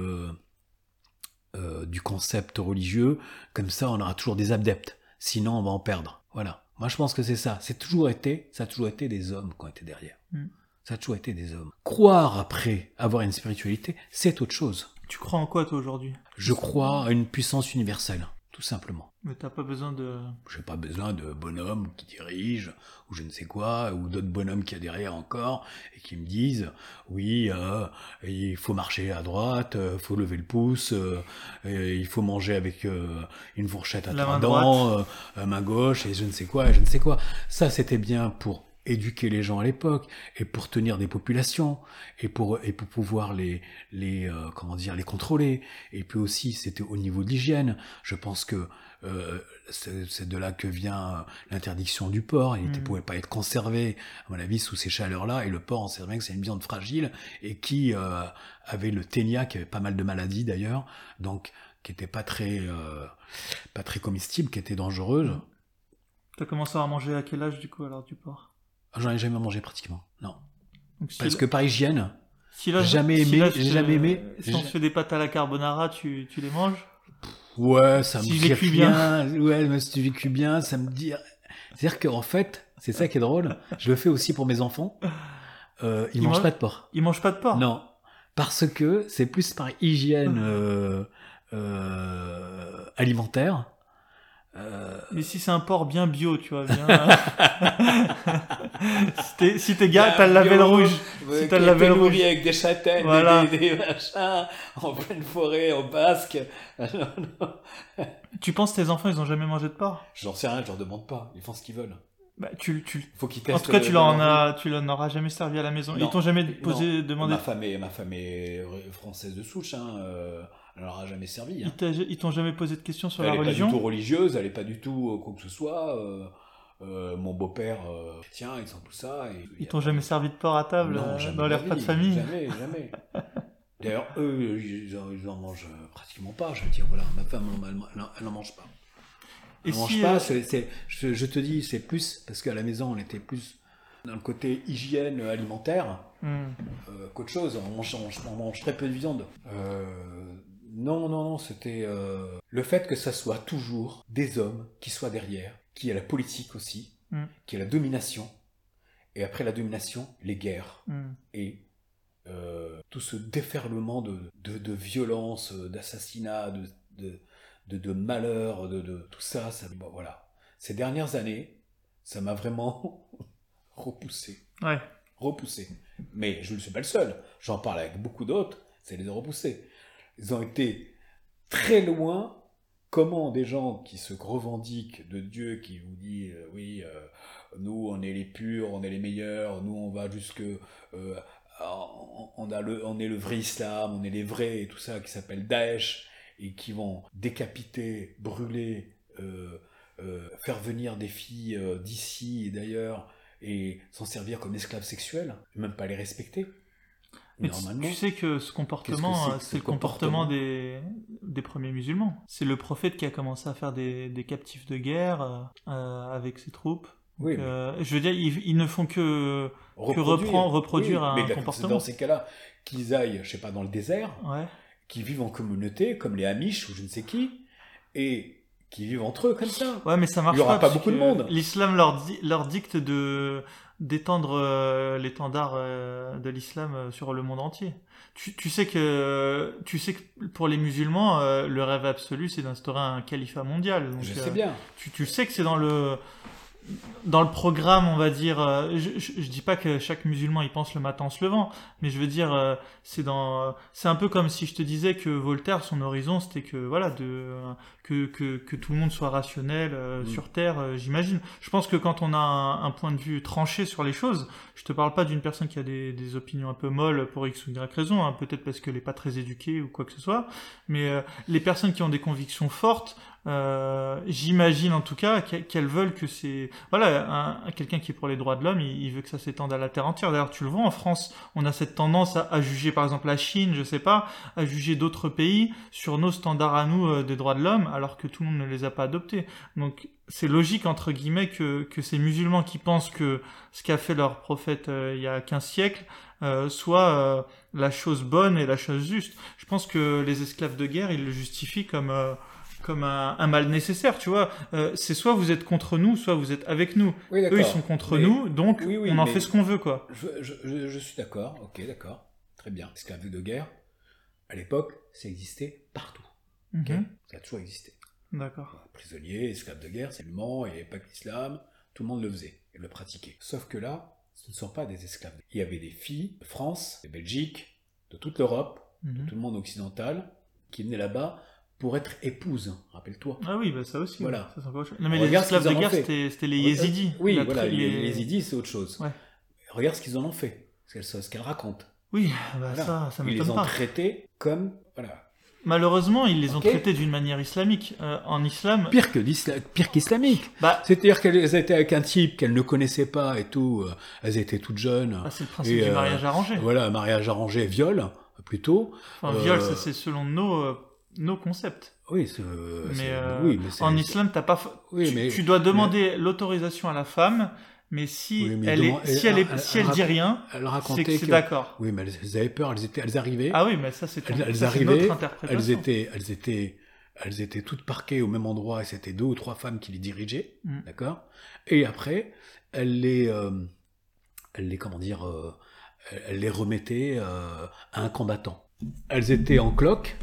euh, du concept religieux, comme ça on aura toujours des adeptes, sinon on va en perdre. Voilà. Moi je pense que c'est ça. C'est toujours été, ça a toujours été des hommes qui ont été derrière. Mm. Ça a toujours été des hommes. Croire après avoir une spiritualité, c'est autre chose. Tu crois en quoi toi aujourd'hui? Je crois à une puissance universelle, tout simplement. Mais t'as pas besoin de. J'ai pas besoin de bonhommes qui dirigent, ou je ne sais quoi, ou d'autres bonhommes qui y a derrière encore, et qui me disent, oui, euh, il faut marcher à droite, euh, faut lever le pouce, euh, et il faut manger avec euh, une fourchette à trois dents, euh, main gauche, et je ne sais quoi, et je ne sais quoi. Ça, c'était bien pour éduquer les gens à l'époque, et pour tenir des populations, et pour, et pour pouvoir les, les, euh, comment dire, les contrôler. Et puis aussi, c'était au niveau de l'hygiène. Je pense que euh, c'est de là que vient euh, l'interdiction du porc. Il ne Mhm. pouvait pas être conservé, à mon avis, sous ces chaleurs-là. Et le porc, on sait bien que c'est une viande fragile et qui euh, avait le ténia, qui avait pas mal de maladies d'ailleurs, donc qui était pas très, euh, pas très comestible, qui était dangereuse. Mhm. T'as commencé à manger à quel âge du coup alors du porc? J'en ai jamais mangé pratiquement. Non. Donc, si Parce là- que par hygiène, si là, jamais si aimé- là, je j'ai jamais aimé- Si on fait des pâtes à la carbonara, tu, tu les manges? Ouais, ça me Si dit rien. Ouais, mais si tu vécu bien, ça me dit. C'est-à-dire qu'en fait, c'est ça qui est drôle. Je le fais aussi pour mes enfants. Euh, ils Ils mangent mangent- pas de porc. Ils mangent pas de porc? Non, parce que c'est plus par hygiène euh, euh, alimentaire. Euh, Mais si c'est un porc bien bio, tu vois, bien... si t'es si t'es gars, t'as le label rouge. Si t'as le label rouge. avec des châtaignes, Voilà. des, des machins, en pleine forêt, au basque. Non, non. Tu penses que tes enfants, ils ont jamais mangé de porc? J'en sais rien, je leur demande pas. Ils font ce qu'ils veulent. bah, tu, tu... Faut qu'ils En testent. tout cas, tu leur en as, tu leur en auras jamais servi à la maison. Non. Ils t'ont jamais posé, demandé. Ma femme est, ma femme est française de souche, hein, euh, elle leur a jamais servi. hein. Ils t'ont jamais posé de questions sur Elle la est pas religion du tout religieuse, elle est pas du tout euh, quoi que ce soit. euh, euh, mon beau-père, euh, tiens, ils sont tout ça. Et, Ils t'ont jamais servi de porc à table Non, euh, dans les repas de famille Jamais, jamais. D'ailleurs, eux, ils en, ils en mangent pratiquement pas. Je veux dire, voilà, ma femme, elle, elle, elle en mange pas. Elle en mange si, pas, je, je te dis, c'est plus, parce qu'à la maison, on était plus dans le côté hygiène alimentaire hmm. qu'autre chose. On mange, on, on mange très peu de viande. Non, non, non, c'était euh, le fait que ça soit toujours des hommes qui soient derrière, qui a la politique aussi, Mm. qui a la domination, et après la domination, les guerres Hmm. et euh, tout ce déferlement de, de, de violence, euh, d'assassinat, de, de, de, de de, de tout ça, ça bon, voilà. Ces dernières années, ça m'a vraiment repoussé Ouais. repoussés. Mais je ne suis pas le seul. J'en parle avec beaucoup d'autres. Ça les repoussés. Ils ont été très loin. Comment des gens qui se revendiquent de Dieu, qui vous disent euh, oui, euh, nous on est les purs, on est les meilleurs, nous on va jusque, euh, on, est le vrai islam, on est les vrais et tout ça, qui s'appelle Daesh et qui vont décapiter, brûler, faire venir des filles d'ici et d'ailleurs et s'en servir comme esclaves sexuels, même pas les respecter. Mais tu- sais que ce comportement, que c'est euh, que ce le comportement comportement des, des premiers musulmans. C'est le prophète qui a commencé à faire des, des captifs de guerre euh, euh, avec ses troupes. Oui, Donc, mais je veux dire, ils, ils ne font que... reproduire. reprend- reproduire un mais c'est comportement. dans ces cas-là qu'ils aillent, je sais pas, dans le désert, Ouais. qui vivent en communauté, comme les Amish ou je ne sais qui, et qui vivent entre eux comme ça. Ouais, mais ça marche Il y aura pas parce beaucoup de que monde. L'islam leur, di- leur dicte de d'étendre euh, l'étendard euh, de l'islam euh, sur le monde entier. Tu, tu sais que tu sais que pour les musulmans, le rêve absolu, c'est d'instaurer un califat mondial. Donc, je sais bien. tu, tu sais que c'est dans le dans le programme, on va dire. euh, je, je, je dis pas que chaque musulman y pense le matin en se levant, mais je veux dire, euh, c'est dans, c'est un peu comme si je te disais que Voltaire, son horizon, c'était que voilà, de que, que que tout le monde soit rationnel euh, Mm. sur Terre. J'imagine. Je pense que quand on a un, un point de vue tranché sur les choses, je te parle pas d'une personne qui a des, des opinions un peu molles pour x ou y raison, hein, peut-être parce qu'elle est pas très éduquée ou quoi que ce soit, mais euh, les personnes qui ont des convictions fortes. Euh, J'imagine en tout cas qu'elles veulent que c'est voilà un, un- quelqu'un qui est pour les droits de l'homme, il, veut que ça s'étende à la terre entière. D'ailleurs, tu le vois en France, on a cette tendance à, juger par exemple la Chine, je sais pas, à juger d'autres pays sur nos standards à nous euh, des droits de l'homme, alors que tout le monde ne les a pas adoptés. Donc c'est logique entre guillemets que, que ces musulmans qui pensent que ce qu'a fait leur prophète euh, il y a 15 siècles soit la chose bonne et la chose juste. Je pense que les esclaves de guerre, ils le justifient comme comme un, un mal nécessaire, tu vois. Euh, c'est soit vous êtes contre nous, soit vous êtes avec nous. Oui, Eux, ils sont contre Mais nous, donc Oui, oui, on en fait ce qu'on veut, quoi. Je, je- suis d'accord, ok, d'accord. Très bien. Esclavage de guerre, à l'époque, ça existait partout. Mhm. Ça a toujours existé. D'accord. Prisonniers, esclaves de guerre, c'est le Mans, et pas que l'islam, tout le monde le faisait et le pratiquait. Sauf que là, ce ne sont pas des esclaves. Il y avait des filles de France, de Belgique, de toute l'Europe, de Mhm. tout le monde occidental, qui venaient là-bas pour être épouses, rappelle-toi. Ah oui, bah ça aussi. Voilà. Ça. Non, mais les Regarde ce esclaves de guerre, c'était les yézidis. Oui, La voilà, les, les yézidis, c'est autre chose. Ouais. Regarde ce qu'ils en ont fait, ce qu'elles racontent. Oui, bah Voilà. ça, ça Ils les m'étonne ont pas. traités comme... Voilà. Malheureusement, ils les ont traités d'une manière islamique. Euh, en islam, Pire que l'isla- pire qu'islamique. bah, C'est-à-dire qu'elles étaient avec un type qu'elles ne connaissaient pas et tout. euh, Elles étaient toutes jeunes. ah, c'est le principe Et, du euh, mariage arrangé. Voilà, mariage arrangé, viol, plutôt. Enfin, euh, viol, ça c'est selon nos, nos concepts. Oui, Mais, euh, oui, mais c'est- En islam, t'as pas. Oui, tu, mais- tu dois demander l'autorisation à la femme, mais si mais elle est, si elle, est, elle- si elle elle dit rien, Elle c'est racontait que c'est d'accord. Oui, mais elles, elles avaient peur, elles, étaient, elles arrivaient. Ah oui, mais ça c'est elles, elles arrivaient, elles étaient, elles étaient, elles étaient toutes parquées au même endroit et c'était deux ou trois femmes qui les dirigeaient, Mm. d'accord? Et après, elles les, euh, les, comment dire, euh, les remettaient euh, à un combattant. Elles étaient en cloque.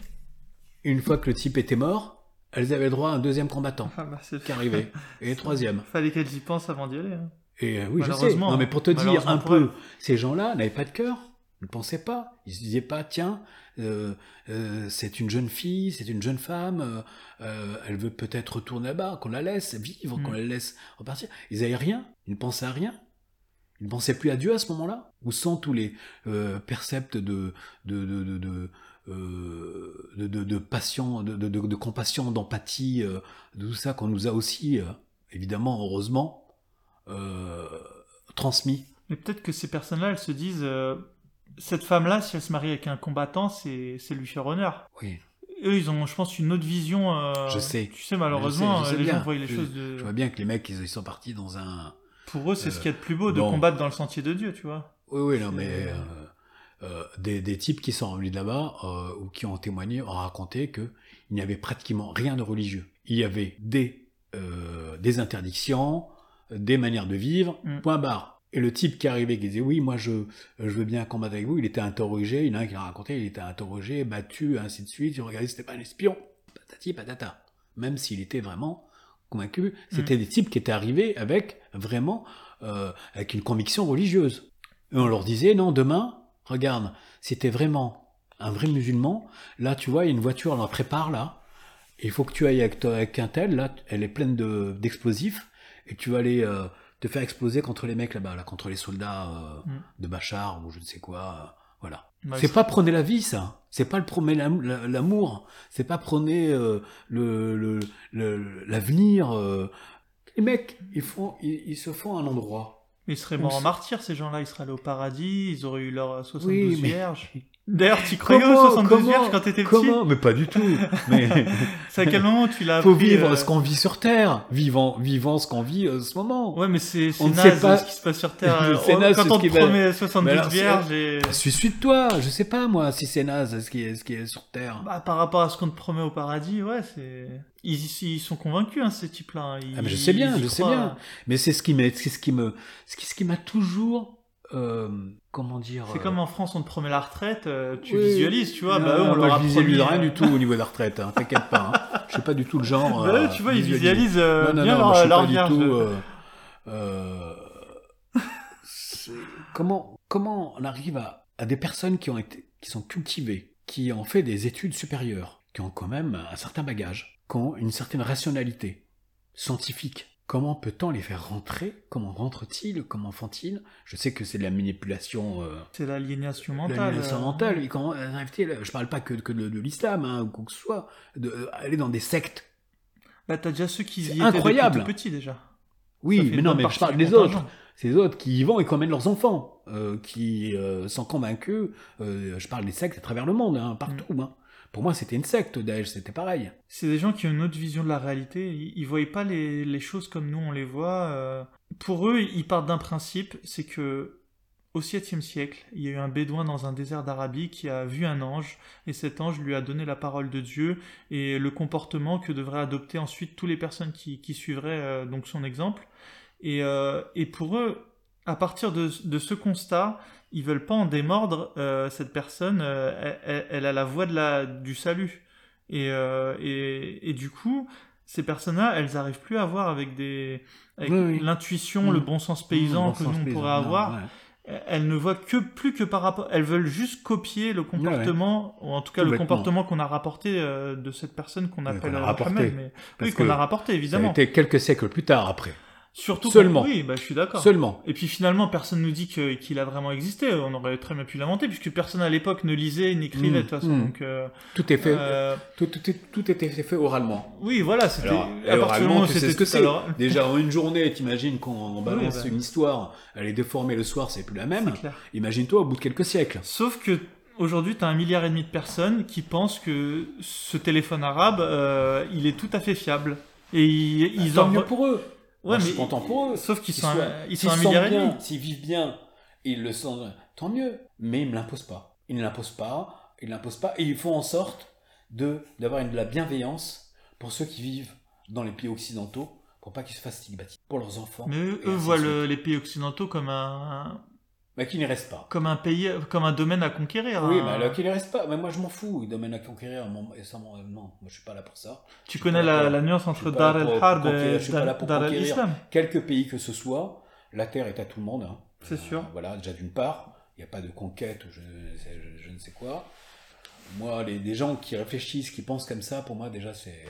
Une fois que le type était mort, elles avaient le droit à un deuxième combattant Ah bah, qui arrivait et un troisième. Fallait qu'elles y pensent avant d'y aller. hein. Et euh, oui, je sais. Non, mais pour te dire un peu, ces gens-là n'avaient pas de cœur, ne pensaient pas. Ils se disaient pas, tiens, euh, euh, c'est une jeune fille, c'est une jeune femme, elle veut peut-être retourner là-bas, qu'on la laisse vivre, Mm. qu'on la laisse repartir. Ils avaient rien, ils ne pensaient à rien. Ils ne pensaient plus à Dieu à ce moment-là Où sont tous les percepts de, de, de, de, de, euh, de, de- de passion, de, compassion, d'empathie, euh, de tout ça qu'on nous a aussi, euh, évidemment, heureusement, transmis. Mais peut-être que ces personnes-là, elles se disent, cette femme-là, si elle se marie avec un combattant, c'est c'est lui faire honneur. Oui, Eux, ils ont, je pense, une autre vision. Je sais. Tu sais, malheureusement, Je sais, je sais les bien. gens voient les Je- choses de. je vois bien que les mecs, ils, ils sont partis dans un... Pour eux, c'est ce qu'il y a de plus beau de bon. combattre dans le sentier de Dieu, tu vois. Oui, oui, non, mais euh, des, des types qui sont revenus de là-bas euh, ou qui ont témoigné ont raconté que il n'y avait pratiquement rien de religieux. Il y avait des, euh, des interdictions, des manières de vivre, Mm. point barre. Et le type qui arrivait, qui disait oui, moi je, je veux bien combattre avec vous, il était interrogé, il y en a un qui l'a raconté, il était interrogé, battu, ainsi de suite, il regardait, c'était pas un espion, patati patata. Même s'il était vraiment convaincu, c'était des types qui étaient arrivés avec vraiment, euh, avec une conviction religieuse. Et on leur disait, non, demain, regarde, si t'es vraiment un vrai musulman, là, tu vois, il y a une voiture, on la prépare, là, il faut que tu ailles avec, un tel, là, elle est pleine de- d'explosifs, et tu vas aller euh, te faire exploser contre les mecs là-bas, là, contre les soldats euh, Mm. de Bachar, ou je ne sais quoi, Voilà. Bah, c'est pas prôner la vie, ça. C'est pas le prôner l'am- la- l'amour. C'est pas prôner euh, le le- le- l'avenir. euh. Les mecs, ils font, ils, ils se font un endroit. Ils seraient morts en martyrs, ces gens-là. Ils seraient allés au paradis, ils auraient eu leurs 72 Oui, mais- vierges. D'ailleurs, tu croyais aux 72 vierges quand t'étais petit comment Mais pas du tout. Mais C'est à quel moment tu l'as faut appris vivre euh, ce qu'on vit sur Terre, vivant, vivant ce qu'on vit en ce moment. Ouais, mais c'est naze sait pas- ce qui se passe sur Terre. C'est Euh, naze, quand on te qui va- promet 72 Mais alors, vierges et... Suis-toi, je sais pas moi si c'est naze ce qui est, ce qui est sur Terre. Bah, par rapport à ce qu'on te promet au paradis, ouais, c'est... Ils, ils sont convaincus, hein, ces types-là. Ils- Ah, mais je sais bien, je sais bien. Mais c'est ce qui m'a, c'est ce qui me, ce qui, ce qui m'a toujours, euh, comment dire. C'est euh, comme en France, on te promet la retraite, euh, tu oui. visualises, tu vois, Non, bah eux, on moi, leur a je visualise promis... rien euh, du tout au niveau de la retraite. Hein, T'inquiète pas. Hein. Je suis pas du tout le genre. bah, euh, tu vois, ils visualisent euh, Non, non, bien non, leur, je suis leur pas du tout, euh, euh, comment, comment on arrive à, à des personnes qui ont été, qui sont cultivées, qui ont fait des études supérieures, qui ont quand même un certain bagage, qui ont une certaine rationalité scientifique. Comment peut-on les faire rentrer? Comment rentrent-ils? Comment font-ils? Je sais que c'est de la manipulation, euh, C'est l'aliénation de mentale. l'aliénation euh. mentale. Et comment arrivent-ils Je parle pas que, que de, de l'islam, hein, ou quoi que ce soit, de, euh, aller dans des sectes. Bah, t'as déjà ceux qui y étaient incroyable. depuis tout petit, déjà. Oui, mais non, mais je parle des autres. Ces autres qui y vont et qui emmènent leurs enfants, euh, qui euh, sont convaincus. euh, je parle des sectes à travers le monde, hein, partout. Mm. hein. Pour moi, c'était une secte, Daesh, c'était pareil. C'est des gens qui ont une autre vision de la réalité. Ils, ils voyaient pas les, choses comme nous on les voit. euh. Pour eux, ils partent d'un principe, c'est que au 7e siècle, il y a eu un bédouin dans un désert d'Arabie qui a vu un ange, et cet ange lui a donné la parole de Dieu et le comportement que devraient adopter ensuite toutes les personnes qui, suivraient euh, donc son exemple. Et, euh, et pour eux, à partir de ce constat, ils veulent pas en démordre. euh, cette personne, euh, elle, a la voix de la, du salut. Et, euh, et, et du coup, ces personnes-là, elles n'arrivent plus à voir avec, des, avec Oui, oui. l'intuition, le bon sens paysan Bon que sens nous paysan, pourrait non, avoir. ouais. Elles ne voient que plus que par rapport. Elles veulent juste copier le comportement, ou en tout cas le comportement qu'on a rapporté de cette personne qu'on appelle qu'on a rapporté. Mais- oui, qu'on a rapporté Ça a évidemment. été quelques siècles plus tard, après. Surtout Seulement. quand- Oui, bah, je suis d'accord. Seulement. Et puis finalement, personne nous dit que- qu'il a vraiment existé. On aurait très bien pu l'inventer, puisque personne à l'époque ne lisait, n'écrivait Mmh, de toute façon. mmh. Donc, euh, Tout est fait. euh, Tout, tout, est- tout était fait oralement. oui, voilà, c'était. Alors, à et partir du oralement, moment où tu sais ce que c'est. Déjà en une journée, t'imagines qu'on balance bah. une histoire, elle est déformée le soir, c'est plus la même. Imagine-toi au bout de quelques siècles. Sauf que aujourd'hui, tu as un milliard et demi de personnes qui pensent que ce téléphone arabe, euh, il est tout à fait fiable. Et ils, ils Tant en mieux pour eux. Ouais, Moi, je mais suis content pour eux. Sauf qu'ils sont, un- soient- ils S'ils sont un se milliard sentent et demi. bien, s'ils vivent bien, ils le sentent, tant mieux. Mais ils ne l'imposent pas. Ils ne l'imposent pas, ils ne l'imposent pas, et ils font en sorte de d'avoir une- de la bienveillance pour ceux qui vivent dans les pays occidentaux, pour pas qu'ils se fassent stigmatiser, pour leurs enfants. Mais eux, voient le- les pays occidentaux comme un, Mais qu'ils n'y restent pas. comme un pays, comme un domaine à conquérir. Oui, hein. mais alors qu'ils ne restent pas. Mais moi, je m'en fous. Domaine à conquérir. ça, non, moi, je suis pas là pour ça. Tu Je connais la, la nuance je entre suis pas là Dar pour el-Harb et Dar el-Islam. Quelque pays que ce soit, la terre est à tout le monde. hein. C'est sûr. Voilà, déjà d'une part, il n'y a pas de conquête, je, je- je ne sais quoi. Moi, les, des gens qui réfléchissent, qui pensent comme ça, pour moi, déjà, c'est.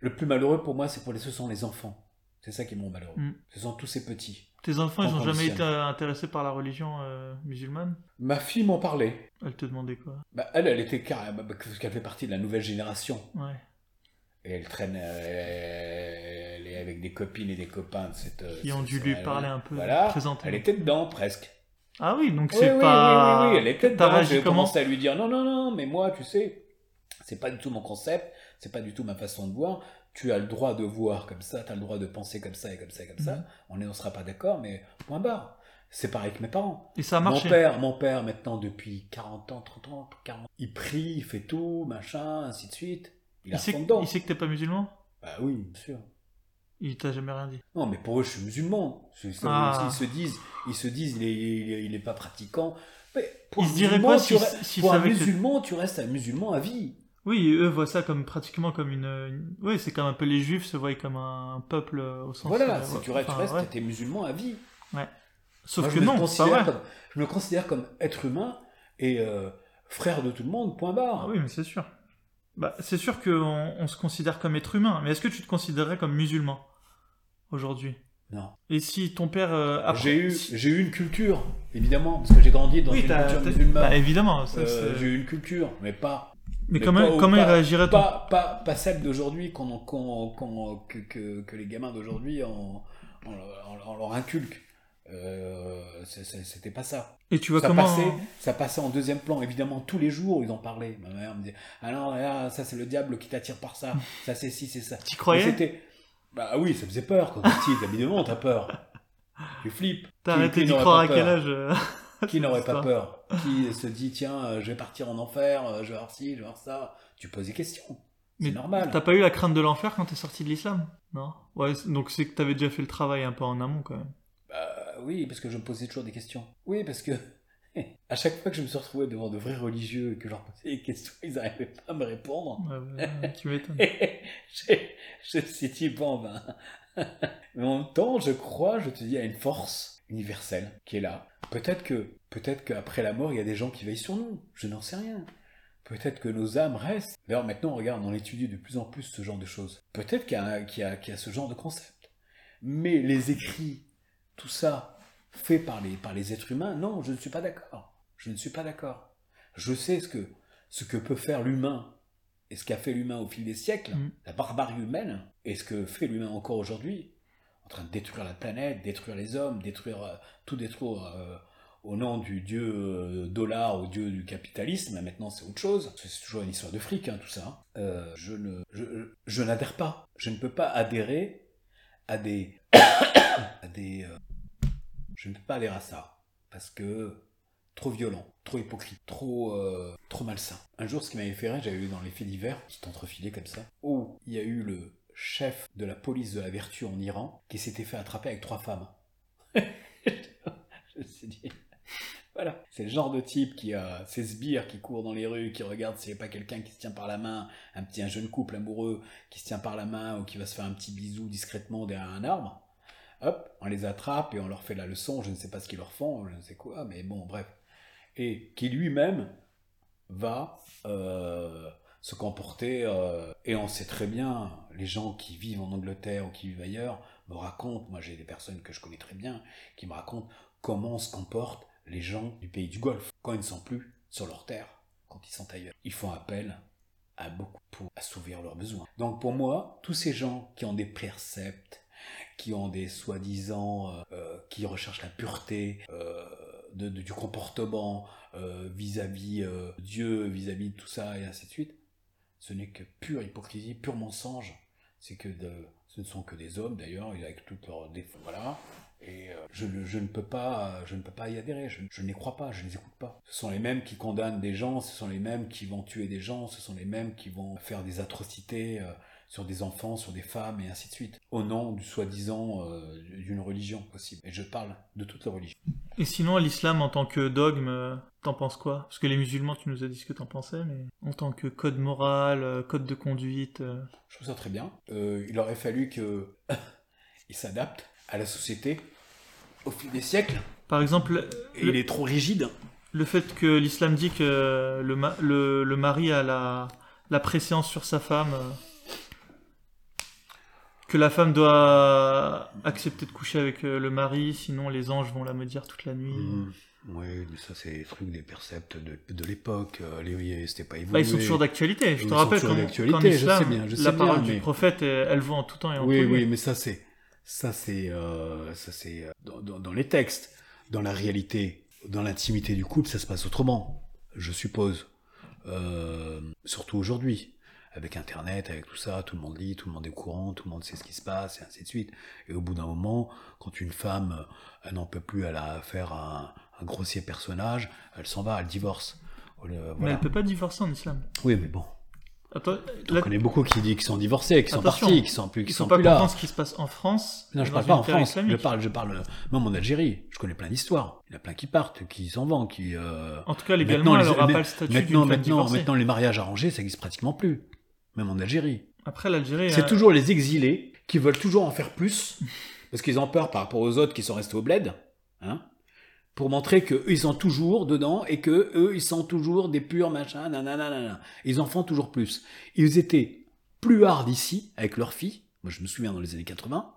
Le plus malheureux pour moi, c'est pour les, ce sont les enfants. C'est ça qui est mon malheureux. Mm. Ce sont tous ces petits. Tes enfants, ils Quand ont on jamais été intéressés par la religion euh, musulmane? Ma fille m'en parlait. Elle te demandait quoi? Bah, elle, elle était carrément. Parce qu'elle fait partie de la nouvelle génération. Ouais. Et elle traîne. euh, Elle est avec des copines et des copains de cette. Qui ont cette- dû lui parler un peu, Voilà. présenter. Elle était dedans, presque. Ah oui, donc c'est oui, pas. oui, oui, oui, elle était dedans. J'ai commencé à lui dire non, non, non, mais moi, tu sais, c'est pas du tout mon concept, c'est pas du tout ma façon de voir. Tu as le droit de voir comme ça, tu as le droit de penser comme ça et comme ça et comme Mhm. ça. On ne sera pas d'accord, mais point barre. C'est pareil que mes parents. Et ça a Mon marché. père, mon père, maintenant, depuis 40 ans, 30 ans, 40 il prie, il fait tout, machin, ainsi de suite. Il, Il a sait, que- il sait que t'es pas musulman? Bah oui, bien sûr. Il t'a jamais rien dit? Non, mais pour eux, je suis musulman. Ils se, Ah. ils se disent, ils se disent, il est, il est- il est pas pratiquant. Mais pour se diraient musulman, quoi tu si- s'ils pour un que- musulman, tu restes un musulman à vie. Oui, eux voient ça comme pratiquement comme une. une- Oui, c'est comme un peu les juifs se voient comme un peuple euh, au sens. Voilà, si tu restes, tu restes, ouais. t'es musulman à vie. Sauf Moi, que je me non, c'est pas considère vrai. comme- je me considère comme être humain et euh, frère de tout le monde, point barre. Ah oui, mais c'est sûr. Bah, c'est sûr qu'on on se considère comme être humain, mais est-ce que tu te considérerais comme musulman aujourd'hui? Non. Et si ton père. euh, J'ai eu, si- eu une culture, évidemment, parce que j'ai grandi dans Oui, une culture musulmane. bah, évidemment. Euh, c'est- j'ai eu une culture, mais pas. Mais mais comment, pas comment il pas- réagirait ton Pas, pas, pas celle d'aujourd'hui qu'on, qu'on- qu'on- que, les gamins d'aujourd'hui on- on leur inculque. Euh, c'était pas ça. Et tu vois Ça comment. passait, ça passait en deuxième plan. Évidemment, tous les jours, ils en parlaient. Ma mère me disait Ah non, là, ça c'est le diable qui t'attire par ça. Ça c'est ci, c'est ça. Mais croyais Bah oui, ça faisait peur quand t'es petit. Évidemment, t'as peur. Tu flippes. T'as arrêté d'y croire à quel peur âge Qui n'aurait pas peur Qui se dit tiens, euh, je vais partir en enfer, euh, je vais voir ci, je vais voir ça Tu poses des questions. C'est Mais normal. T'as pas eu la crainte de l'enfer quand t'es sorti de l'islam? Non? Ouais, donc c'est que t'avais déjà fait le travail un peu en amont quand même. Bah, oui, parce que je me posais toujours des questions. Oui, parce que à chaque fois que je me suis retrouvé devant de vrais religieux et que je leur posais des questions, ils n'arrivaient pas à me répondre. Ouais, tu m'étonnes. je, je me suis dit, bon ben. Mais en même temps, je crois, je te dis, à une force universelle qui est là. Peut-être que, peut-être qu'après la mort, il y a des gens qui veillent sur nous. Je n'en sais rien. Peut-être que nos âmes restent. D'ailleurs, maintenant, regarde, on étudie de plus en plus ce genre de choses. Peut-être y, y qu'il y a ce genre de concept. Mais les écrits, tout ça, fait par les, par les êtres humains, non, je ne suis pas d'accord. Je ne suis pas d'accord. Je sais ce que, ce que peut faire l'humain et ce qu'a fait l'humain au fil des siècles, Mm. la barbarie humaine, et ce que fait l'humain encore aujourd'hui, en train de détruire la planète, détruire les hommes, détruire euh, tout détruire euh, au nom du dieu euh, dollar, au dieu du capitalisme. Maintenant, c'est autre chose. C'est toujours une histoire de fric, hein, tout ça. Euh, je n'adhère pas. Je ne peux pas adhérer à des, à des. je ne peux pas adhérer à ça parce que trop violent, trop hypocrite, trop, trop malsain. Un jour, ce qui m'avait fait rire, j'avais vu dans les faits divers, qui entrefilé comme ça, où il y a eu le chef de la police de la vertu en Iran qui s'était fait attraper avec trois femmes. je me suis dit, voilà, c'est le genre de type qui a ses sbires qui courent dans les rues, qui regarde s'il n'y a pas quelqu'un qui se tient par la main, un petit un jeune couple amoureux qui se tient par la main ou qui va se faire un petit bisou discrètement derrière un arbre. Hop, on les attrape et on leur fait la leçon, je ne sais pas ce qu'ils leur font, je ne sais quoi, mais bon, bref. Et qui lui-même va euh, se comporter, euh, et on sait très bien, les gens qui vivent en Angleterre ou qui vivent ailleurs me racontent, moi j'ai des personnes que je connais très bien, qui me racontent comment se comportent les gens du pays du Golfe quand ils ne sont plus sur leur terre, quand ils sont ailleurs. Ils font appel à beaucoup pour assouvir leurs besoins. Donc pour moi, tous ces gens qui ont des préceptes, qui ont des soi-disant, euh, euh, qui recherchent la pureté de- du comportement vis-à-vis euh, Dieu, vis-à-vis de tout ça, et ainsi de suite, ce n'est que pure hypocrisie, pur mensonge. C'est que ce ne sont que des hommes d'ailleurs, avec tous leurs défauts, voilà. Et euh, je, ne- peux pas, je ne peux pas y adhérer. Je, je n'y crois pas, je ne les écoute pas. Ce sont les mêmes qui condamnent des gens, ce sont les mêmes qui vont tuer des gens, ce sont les mêmes qui vont faire des atrocités euh, sur des enfants, sur des femmes, et ainsi de suite, au nom du soi-disant euh, d'une religion possible. Et je parle de toutes les religions. Et sinon, l'islam en tant que dogme, t'en penses quoi? Parce que les musulmans, tu nous as dit ce que t'en pensais, mais en tant que code moral, euh, code de conduite. euh, Je trouve ça très bien. Euh, il aurait fallu que il s'adapte à la société au fil des siècles. Par exemple, Et le, il est trop rigide. le fait que l'islam dit que le, ma- le, le mari a la, la préséance sur sa femme, que la femme doit accepter de coucher avec le mari, sinon les anges vont la maudire toute la nuit. Mmh. Oui, mais ça, c'est des trucs, des percepts de, de l'époque. Euh, les- C'était pas évolué. Bah, ils sont toujours d'actualité. Je Ils te rappelle qu'en d'actualité, qu'en je islam, sais bien, je sais la parole bien, du prophète, elle, elle vaut en tout temps et en Oui, tout lieu. oui, mais ça, c'est. Ça, c'est. euh, ça, c'est. euh, dans, dans- dans les textes. Dans la réalité, dans l'intimité du couple, ça se passe autrement. Je suppose. Euh, surtout aujourd'hui. Avec Internet, avec tout ça, tout le monde lit, tout le monde est au courant, tout le monde sait ce qui se passe, et ainsi de suite. Et au bout d'un moment, quand une femme, euh, elle n'en peut plus, elle a affaire à un, un grossier personnage, elle s'en va, elle divorce. Euh, Mais elle peut pas divorcer en islam. Oui, mais bon. Attends, On là, connaît beaucoup qui disent qu'ils sont divorcés, qui sont Attention, partis, qui sont plus, qui sont faut pas plus là. ce qui se passe en France. Non, je parle pas en France. islamique. Je parle, je parle euh, même en Algérie. Je connais plein d'histoires. Il y en a plein qui partent, qui s'en vont, qui. euh, En tout cas, légalement, Maintenant, elle n'aura pas le statut Maintenant, femme maintenant, divorcée. maintenant, les mariages arrangés, ça existe pratiquement plus. Même en Algérie. Après, l'Algérie. C'est euh, toujours les exilés qui veulent toujours en faire plus, parce qu'ils ont peur par rapport aux autres qui sont restés au bled, hein, pour montrer que eux, sont toujours dedans et que eux, ils sont toujours des purs machins, nanana. Ils en font toujours plus. Ils étaient plus hard ici avec leurs filles. Moi, je me souviens dans les années 80.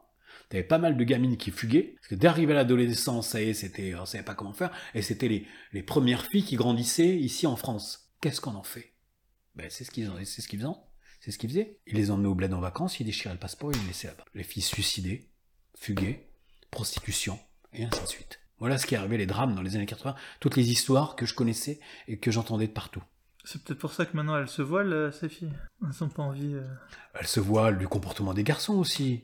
T'avais pas mal de gamines qui fuguaient, parce que d'arriver à l'adolescence, ça y est, c'était, on savait pas comment faire, et c'était les, les premières filles qui grandissaient ici en France. Qu'est-ce qu'on en fait? Ben, c'est ce qu'ils c'est ce qu'ils faisaient. C'est ce qu'ils faisaient. Ils les emmenaient au bled en vacances, ils déchiraient le passeport, ils les laissaient là-bas. Les filles suicidées, fuguées, prostitution, et ainsi de suite. Voilà ce qui est arrivé, les drames dans les années 80, toutes les histoires que je connaissais et que j'entendais de partout. C'est peut-être pour ça que maintenant elles se voilent, euh, ces filles. Elles n'ont pas envie. euh. Elles se voilent du comportement des garçons aussi.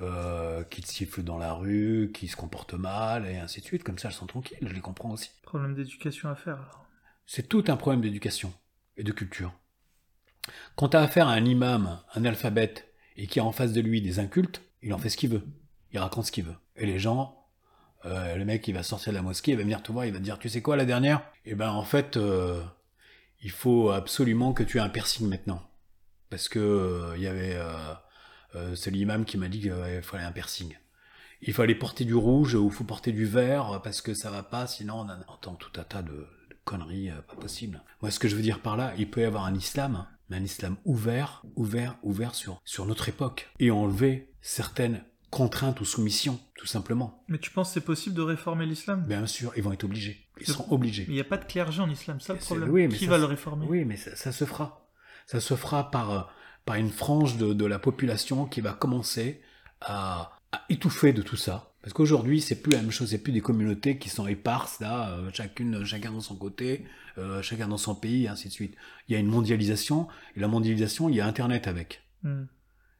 Euh, qui te sifflent dans la rue, qui se comportent mal, et ainsi de suite. Comme ça, elles sont tranquilles, je les comprends aussi. Problème d'éducation à faire. alors. C'est tout un problème d'éducation et de culture. Quand tu as affaire à un imam, un alphabète, et qui a en face de lui des incultes, il en fait ce qu'il veut. Il raconte ce qu'il veut. Et les gens, euh, le mec, il va sortir de la mosquée, il va venir te voir, il va te dire, tu sais quoi, la dernière? Eh ben, en fait, euh, il faut absolument que tu aies un piercing maintenant. Parce que euh, il y avait... euh, euh, c'est l'imam qui m'a dit qu'il fallait un piercing. Il fallait porter du rouge ou faut porter du vert parce que ça va pas, sinon on entend tout un tas de, conneries pas possibles. Moi, ce que je veux dire par là, il peut y avoir un islam, mais un islam ouvert, ouvert, ouvert sur, sur notre époque et enlever certaines contraintes ou soumissions, tout simplement. Mais tu penses que c'est possible de réformer l'islam? Bien sûr, ils vont être obligés. Ils seront obligés. Mais il n'y a pas de clergé en islam, c'est ça le problème. oui, mais Qui ça, va le réformer? Oui, mais ça, ça se fera. Ça se fera par, euh, par une frange de, de la population qui va commencer à, à étouffer de tout ça. Parce qu'aujourd'hui, c'est plus la même chose, c'est plus des communautés qui sont éparses, là, euh, chacune, chacun dans son côté, euh, chacun dans son pays, et ainsi de suite. Il y a une mondialisation, et la mondialisation, il y a Internet avec. Hmm.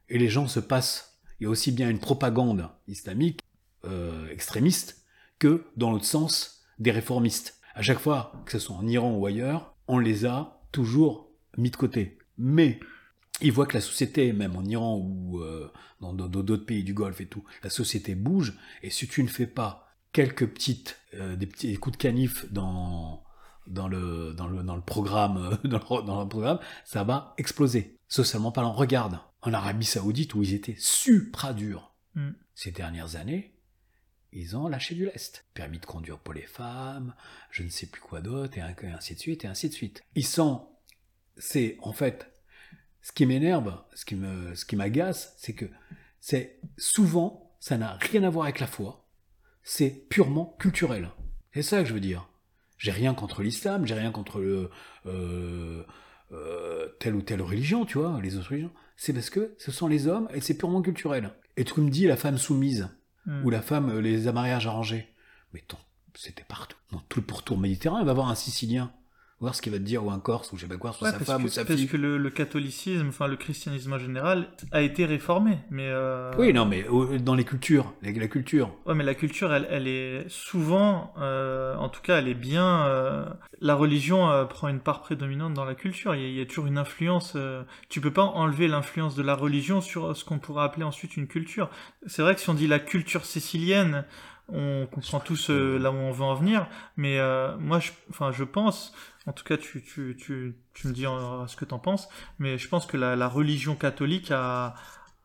Et les gens se passent. Il y a aussi bien une propagande islamique, euh, extrémiste, que, dans l'autre sens, des réformistes. À chaque fois, que ce soit en Iran ou ailleurs, on les a toujours mis de côté. Mais ils voient que la société, même en Iran ou euh, dans d'autres pays du Golfe et tout, la société bouge. Et si tu ne fais pas quelques petites, euh, des petits coups de canif dans dans le dans le dans le programme dans le programme, ça va exploser. Socialement parlant, regarde en Arabie Saoudite où ils étaient supra durs Mm. ces dernières années, ils ont lâché du lest. Permis de conduire pour les femmes, je ne sais plus quoi d'autre, et ainsi de suite, et ainsi de suite. Ils sont, c'est en fait, ce qui m'énerve, ce qui me, ce qui m'agace, c'est que c'est souvent, ça n'a rien à voir avec la foi, c'est purement culturel. C'est ça que je veux dire. J'ai rien contre l'islam, j'ai rien contre le, euh, euh, telle ou telle religion, tu vois, les autres religions. C'est parce que ce sont les hommes et c'est purement culturel. Et tu me dis la femme soumise Hmm. ou la femme euh, les mariages arrangés. Mais ton, c'était partout. Dans tout le pourtour méditerranéen, va voir un Sicilien, voir ce qu'il va te dire, ou un Corse, ou je sais pas quoi, sur Ouais, sa parce femme que, ou sa parce fille. que le, le catholicisme, enfin le christianisme en général, a été réformé. Mais euh, Oui, non, mais dans les cultures, la, la culture. Ouais, mais la culture, elle, elle est souvent, euh, en tout cas, elle est bien. euh, la religion prend une part prédominante dans la culture. Il y a, il y a toujours une influence. tu peux pas enlever l'influence de la religion sur ce qu'on pourrait appeler ensuite une culture. C'est vrai que si on dit la culture sicilienne, on comprend tous euh, là où on veut en venir. Mais euh, moi, je, enfin, je pense. En tout cas, tu, tu, tu, tu me dis euh, ce que tu en penses, mais je pense que la, la religion catholique a,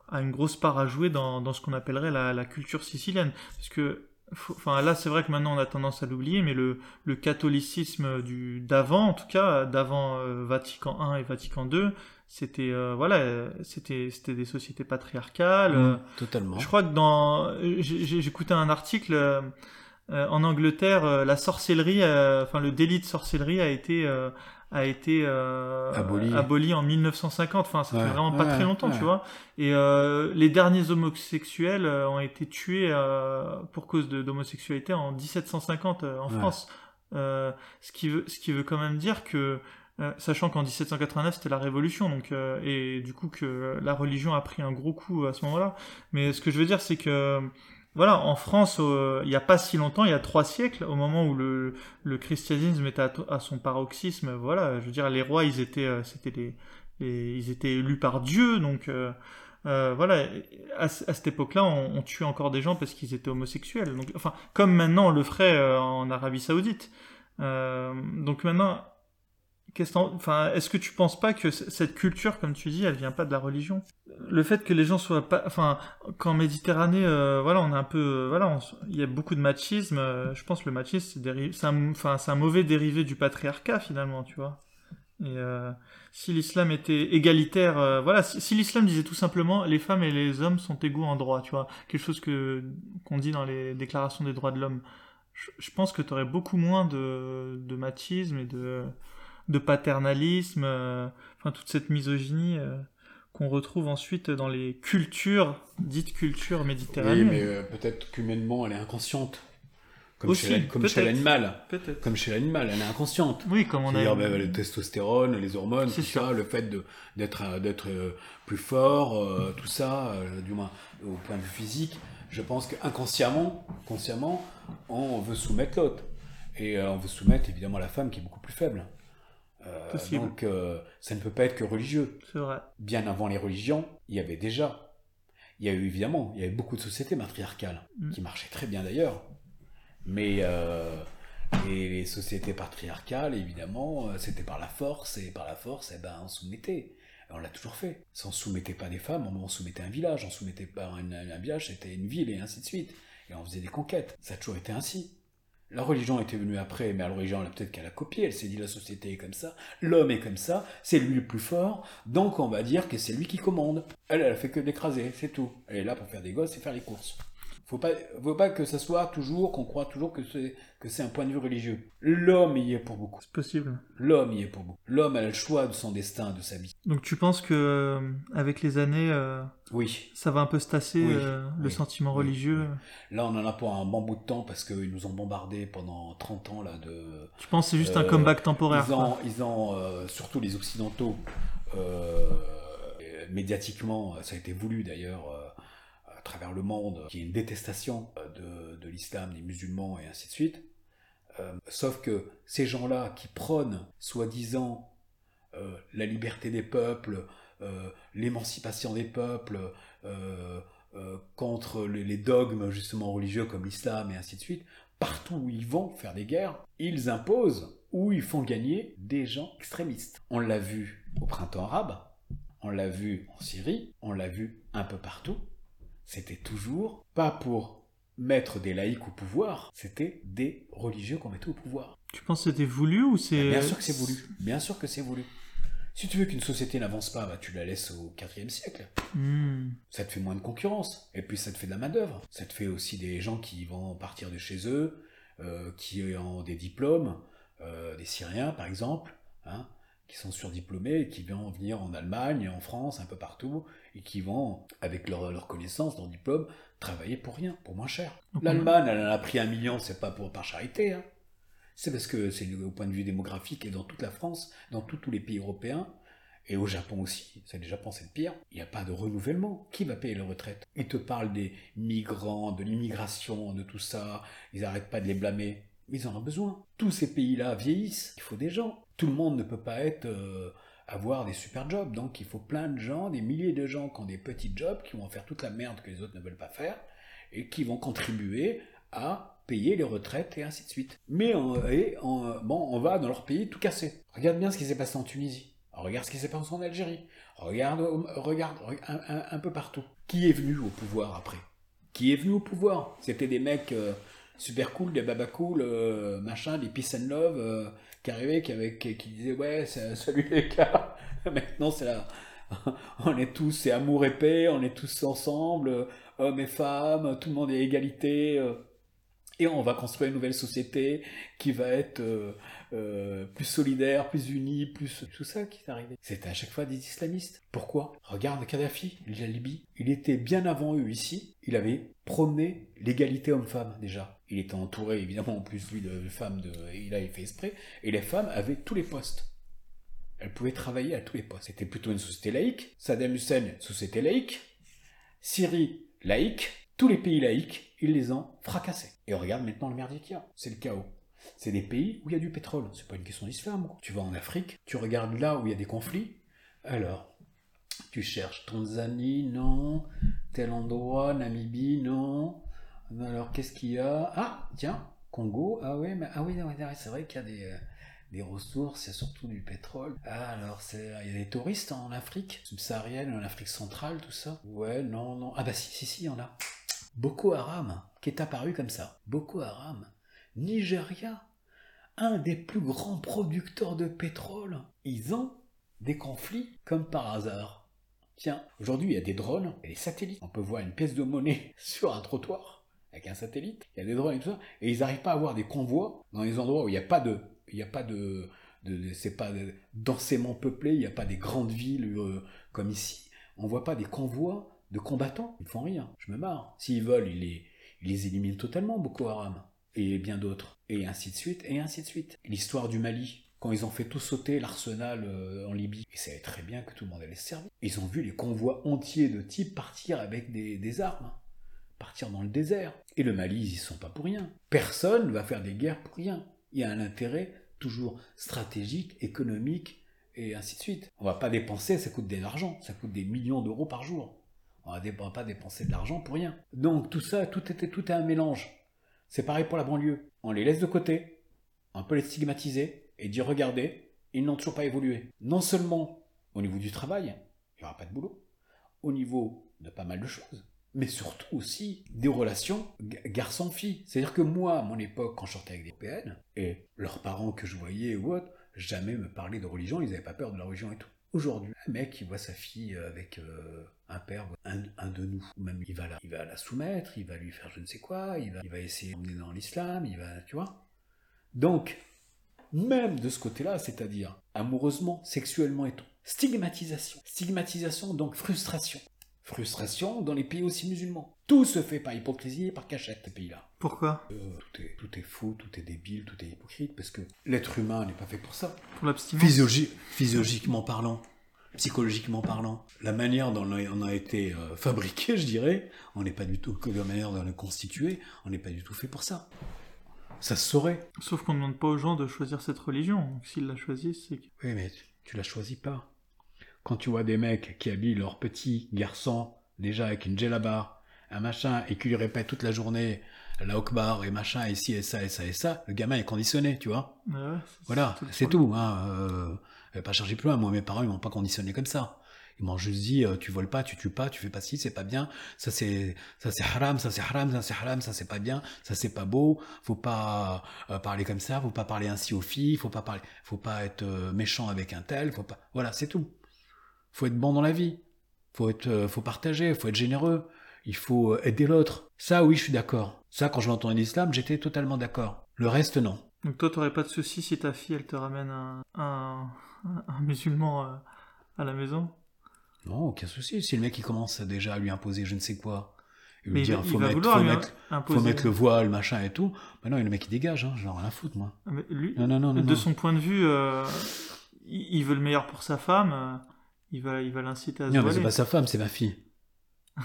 a une grosse part à jouer dans, dans ce qu'on appellerait la, la culture sicilienne. Parce que, enfin là, c'est vrai que maintenant on a tendance à l'oublier, mais le, le catholicisme du d'avant, en tout cas d'avant euh, Vatican I et Vatican II, c'était euh, voilà, euh, c'était c'était des sociétés patriarcales. euh, Mm, totalement. je crois que dans, j'écoutais un article euh, euh, en Angleterre, euh, la sorcellerie, euh, enfin le délit de sorcellerie a été euh, a été euh, Aboli. en 1950. Enfin, ça Ouais, fait vraiment pas ouais, très longtemps, ouais. tu vois. Et euh, les derniers homosexuels euh, ont été tués euh, pour cause d'homosexualité en 1750 euh, en. France. Euh, ce qui veut, ce qui veut quand même dire que euh, sachant qu'en 1789 c'était la Révolution, donc euh, et du coup que la religion a pris un gros coup à ce moment-là. Mais ce que je veux dire, c'est que voilà, en France, euh, il n'y a pas si longtemps, il y a trois siècles, au moment où le, le christianisme était à, son paroxysme, voilà, je veux dire, les rois, ils étaient, euh, c'était ils étaient élus par Dieu, donc euh, euh, voilà, à, cette époque-là, on, tuait encore des gens parce qu'ils étaient homosexuels. Donc, enfin, comme maintenant on le ferait euh, en Arabie Saoudite. Euh, donc maintenant, est-ce que tu penses pas que cette culture, comme tu dis, elle vient pas de la religion? Le fait que les gens soient pas, enfin, qu'en Méditerranée, euh, voilà, on est un peu, euh, voilà, il y a beaucoup de machisme. euh, je pense que le machisme, c'est, un, un mauvais dérivé du patriarcat finalement, tu vois. Et si l'islam était égalitaire, voilà, si, l'islam disait tout simplement les femmes et les hommes sont égaux en droit, tu vois, quelque chose que qu'on dit dans les déclarations des droits de l'homme, je, pense que tu aurais beaucoup moins de machisme et de, de paternalisme, euh, enfin toute cette misogynie euh, qu'on retrouve ensuite dans les cultures, dites cultures Oui, méditerranéennes. mais euh, peut-être qu'humainement, elle est inconsciente. Comme, Aussi, chez, la- comme chez peut-être. l'animal. Comme chez l'animal, elle est inconsciente. Oui, comme on a. C'est-à-dire ben, le testostérone, les hormones, tout ça, le fait d'être d'être euh, plus fort, euh, tout ça, du moins au point de vue physique, je pense qu'inconsciemment, consciemment, on veut soumettre l'autre. Et on veut soumettre évidemment la femme qui est beaucoup plus faible. Euh, Possible. donc euh, ça ne peut pas être que religieux. C'est vrai. Bien avant les religions, il y avait déjà, il y a eu évidemment, il y avait beaucoup de sociétés matriarcales Mm. qui marchaient très bien d'ailleurs. Mais euh, et les sociétés patriarcales, évidemment, c'était par la force, et par la force, eh ben, on soumettait. Et on l'a toujours fait. Si on soumettait pas des femmes, on soumettait un village, on soumettait pas un, un village, c'était une ville, et ainsi de suite. Et on faisait des conquêtes. Ça a toujours été ainsi. La religion était venue après, mais à l'origine, peut-être qu'elle a copié. Elle s'est dit la société est comme ça, l'homme est comme ça, c'est lui le plus fort, donc on va dire que c'est lui qui commande. Elle, elle a fait que d'écraser, c'est tout. Elle est là pour faire des gosses et faire les courses. Faut pas, faut pas que ça soit toujours, qu'on croit toujours que c'est, que c'est un point de vue religieux. L'homme y est pour beaucoup. C'est possible. L'homme y est pour beaucoup. L'homme a le choix de son destin, de sa vie. Donc tu penses que euh, avec les années, euh, Oui. ça va un peu se tasser Oui, euh, le oui, sentiment oui, religieux? Là, on en a pour un bon bout de temps parce qu'ils nous ont bombardé pendant 30 ans là de, Tu penses que c'est juste un comeback temporaire Ils ont, ils ont surtout les Occidentaux, médiatiquement, ça a été voulu d'ailleurs à travers le monde, qu'il y ait une détestation euh, de, de l'islam, des musulmans et ainsi de suite. Euh, sauf que ces gens-là qui prônent, soi-disant, euh, la liberté des peuples, l'émancipation des peuples, contre les dogmes justement religieux comme l'islam et ainsi de suite, partout où ils vont faire des guerres, ils imposent ou ils font gagner des gens extrémistes. On l'a vu au printemps arabe, on l'a vu en Syrie, on l'a vu un peu partout. C'était toujours pas pour mettre des laïcs au pouvoir, c'était des religieux qu'on mettait au pouvoir. Tu penses que c'était voulu ou c'est Bien sûr que c'est voulu. Bien sûr que c'est voulu. Si tu veux qu'une société n'avance pas, bah, tu la laisses au IVe siècle. Hmm. Ça te fait moins de concurrence. Et puis ça te fait de la main-d'œuvre. Ça te fait aussi des gens qui vont partir de chez eux, euh, qui ont des diplômes, euh, des Syriens par exemple, hein, qui sont surdiplômés et qui vont venir en Allemagne, en France, un peu partout, et qui vont, avec leur, leur connaissance, leur diplôme, travailler pour rien, pour moins cher. L'Allemagne, elle en a pris un million, c'est pas pour par charité. Hein. C'est parce que c'est au point de vue démographique et dans toute la France, dans tous tous les pays européens, et au Japon aussi, c'est le Japon c'est le pire, il n'y a pas de renouvellement. Qui va payer les retraites? Ils te parlent des migrants, de l'immigration, de tout ça, ils n'arrêtent pas de les blâmer. Mais ils en ont besoin. Tous ces pays-là vieillissent, il faut des gens. Tout le monde ne peut pas être euh, avoir des super jobs, donc il faut plein de gens, des milliers de gens qui ont des petits jobs, qui vont faire toute la merde que les autres ne veulent pas faire, et qui vont contribuer à payer les retraites et ainsi de suite. Mais on, va dans leur pays tout casser. Regarde bien ce qui s'est passé en Tunisie. Regarde ce qui s'est passé en Algérie. Regarde, regarde, un peu partout. Qui est venu au pouvoir après? Qui est venu au pouvoir? C'était des mecs euh, super cool, des baba cool, euh, machin, des peace and love, euh, qui arrivaient, qui, avaient- qui, qui disaient ouais, c'est- salut les gars. Maintenant c'est là, on est tous, c'est amour et paix, on est tous ensemble, euh, hommes et femmes, tout le monde est égalité. Et on va construire une nouvelle société qui va être euh, euh, plus solidaire, plus unie, plus tout ça qui est arrivé. C'était à chaque fois des islamistes. Pourquoi? Regarde Kadhafi, la Libye. Il était bien avant eux ici. Il avait prôné l'égalité homme-femme déjà. Il était entouré évidemment en plus lui de de femmes de, il avait fait exprès. Et les femmes avaient tous les postes. Elles pouvaient travailler à tous les postes. C'était plutôt une société laïque. Saddam Hussein, société laïque. Syrie, laïque. Tous les pays laïques, ils les ont fracassés. Et regarde maintenant le merdier qu'il y a. C'est le chaos. C'est des pays où il y a du pétrole. C'est pas une question d'islam. Tu vas en Afrique, tu regardes là où il y a des conflits. Alors, tu cherches Tanzanie, non. Tel endroit, Namibie, non. Alors, qu'est-ce qu'il y a? Ah, tiens, Congo. Ah oui, mais ah oui, c'est vrai qu'il y a des, euh, des ressources, il y a surtout du pétrole. Ah, alors, il y a des touristes en Afrique subsaharienne, en Afrique centrale, tout ça. Ouais, non, non. Ah bah si, si, si, il y en a. Boko Haram, qui est apparu comme ça. Boko Haram. Nigeria. un des plus grands producteurs de pétrole. Ils ont des conflits comme par hasard. Tiens, aujourd'hui, il y a des drones et des satellites. On peut voir une pièce de monnaie sur un trottoir avec un satellite. Il y a des drones et tout ça. Et ils n'arrivent pas à avoir des convois dans les endroits où il n'y a pas de, il n'y a pas de, c'est pas densément peuplé, il n'y a pas des grandes villes euh, comme ici. On voit pas des convois de combattants. Ils font rien. Je me marre. S'ils veulent, ils les, éliminent totalement, Boko Haram. Et bien d'autres. Et ainsi de suite, et ainsi de suite. L'histoire du Mali, quand ils ont fait tout sauter l'arsenal euh, en Libye, ils savaient très bien que tout le monde allait se servir. Ils ont vu les convois entiers de types partir avec des, armes, partir dans le désert. Et le Mali, ils y sont pas pour rien. Personne ne va faire des guerres pour rien. Il y a un intérêt toujours stratégique, économique, et ainsi de suite. On va pas dépenser, ça coûte de l'argent, ça coûte des millions d'euros par jour. On va pas dépenser de l'argent pour rien. Donc tout ça, tout, était, tout est un mélange. C'est pareil pour la banlieue. On les laisse de côté, on peut les stigmatiser et dire regardez, ils n'ont toujours pas évolué. Non seulement au niveau du travail, il n'y aura pas de boulot, au niveau de pas mal de choses, mais surtout aussi des relations garçon-fille. C'est-à-dire que moi, à mon époque, quand je sortais avec des PN, et leurs parents que je voyais ou autre, jamais me parlaient de religion, ils n'avaient pas peur de la religion et tout. Aujourd'hui, un mec qui voit sa fille avec euh, un père, un, de nous, même il va, la, il va la soumettre, il va lui faire je ne sais quoi, il va, il va essayer d'emmener dans l'islam, il va, tu vois. Donc, même de ce côté-là, c'est-à-dire amoureusement, sexuellement et tout. Stigmatisation. Stigmatisation, donc frustration. Frustration dans les pays aussi musulmans. Tout se fait par hypocrisie et par cachette, ces pays-là. Pourquoi? Euh, tout, est, tout est faux, tout est débile, tout est hypocrite, parce que l'être humain n'est pas fait pour ça. Pour l'abstinence? Physiologiquement parlant, psychologiquement parlant, la manière dont on a été euh, fabriqué, je dirais, on n'est pas du tout, que la manière dont on est constitué, on n'est pas du tout fait pour ça. Ça se saurait. Sauf qu'on ne demande pas aux gens de choisir cette religion. S'ils la choisissent, c'est que... Oui, mais tu la choisis pas. Quand tu vois des mecs qui habillent leur petit garçon, déjà avec une djellaba, un machin, et qui lui répètent toute la journée la Okbar et machin, et ci et ça et ça et ça, le gamin est conditionné, tu vois. voilà, c'est tout. Hein, euh, pas chercher plus loin. Moi, mes parents, ils m'ont pas conditionné comme ça. Ils m'ont juste dit, euh, tu voles pas, tu tues pas, tu fais pas ci, c'est pas bien. Ça c'est, ça c'est haram, ça c'est haram, ça c'est haram, ça c'est pas bien, ça c'est pas beau. Faut pas euh, parler comme ça, faut pas parler ainsi aux filles, faut pas parler, faut pas être méchant avec un tel, faut pas. Voilà, c'est tout faut être bon dans la vie. Faut être, euh, faut partager, faut être généreux. Il faut euh, aider l'autre. Ça, oui, je suis d'accord. Ça, quand je l'entends en islam, j'étais totalement d'accord. Le reste, non. Donc toi, t'aurais pas de souci si ta fille, elle te ramène un, un, musulman euh, à la maison? Non, aucun souci. Si le mec, il commence déjà à lui imposer je ne sais quoi, il lui dire, faut, mettre, faut, mettre, faut, mettre, le voile, machin et tout. Ben non, le mec, il dégage, hein. j'en ai rien à foutre, moi. Ah, mais lui, non, non, non, de son point de vue, il veut le meilleur pour sa femme il va, il va l'inciter à se Non, mais c'est pas sa femme, c'est ma fille.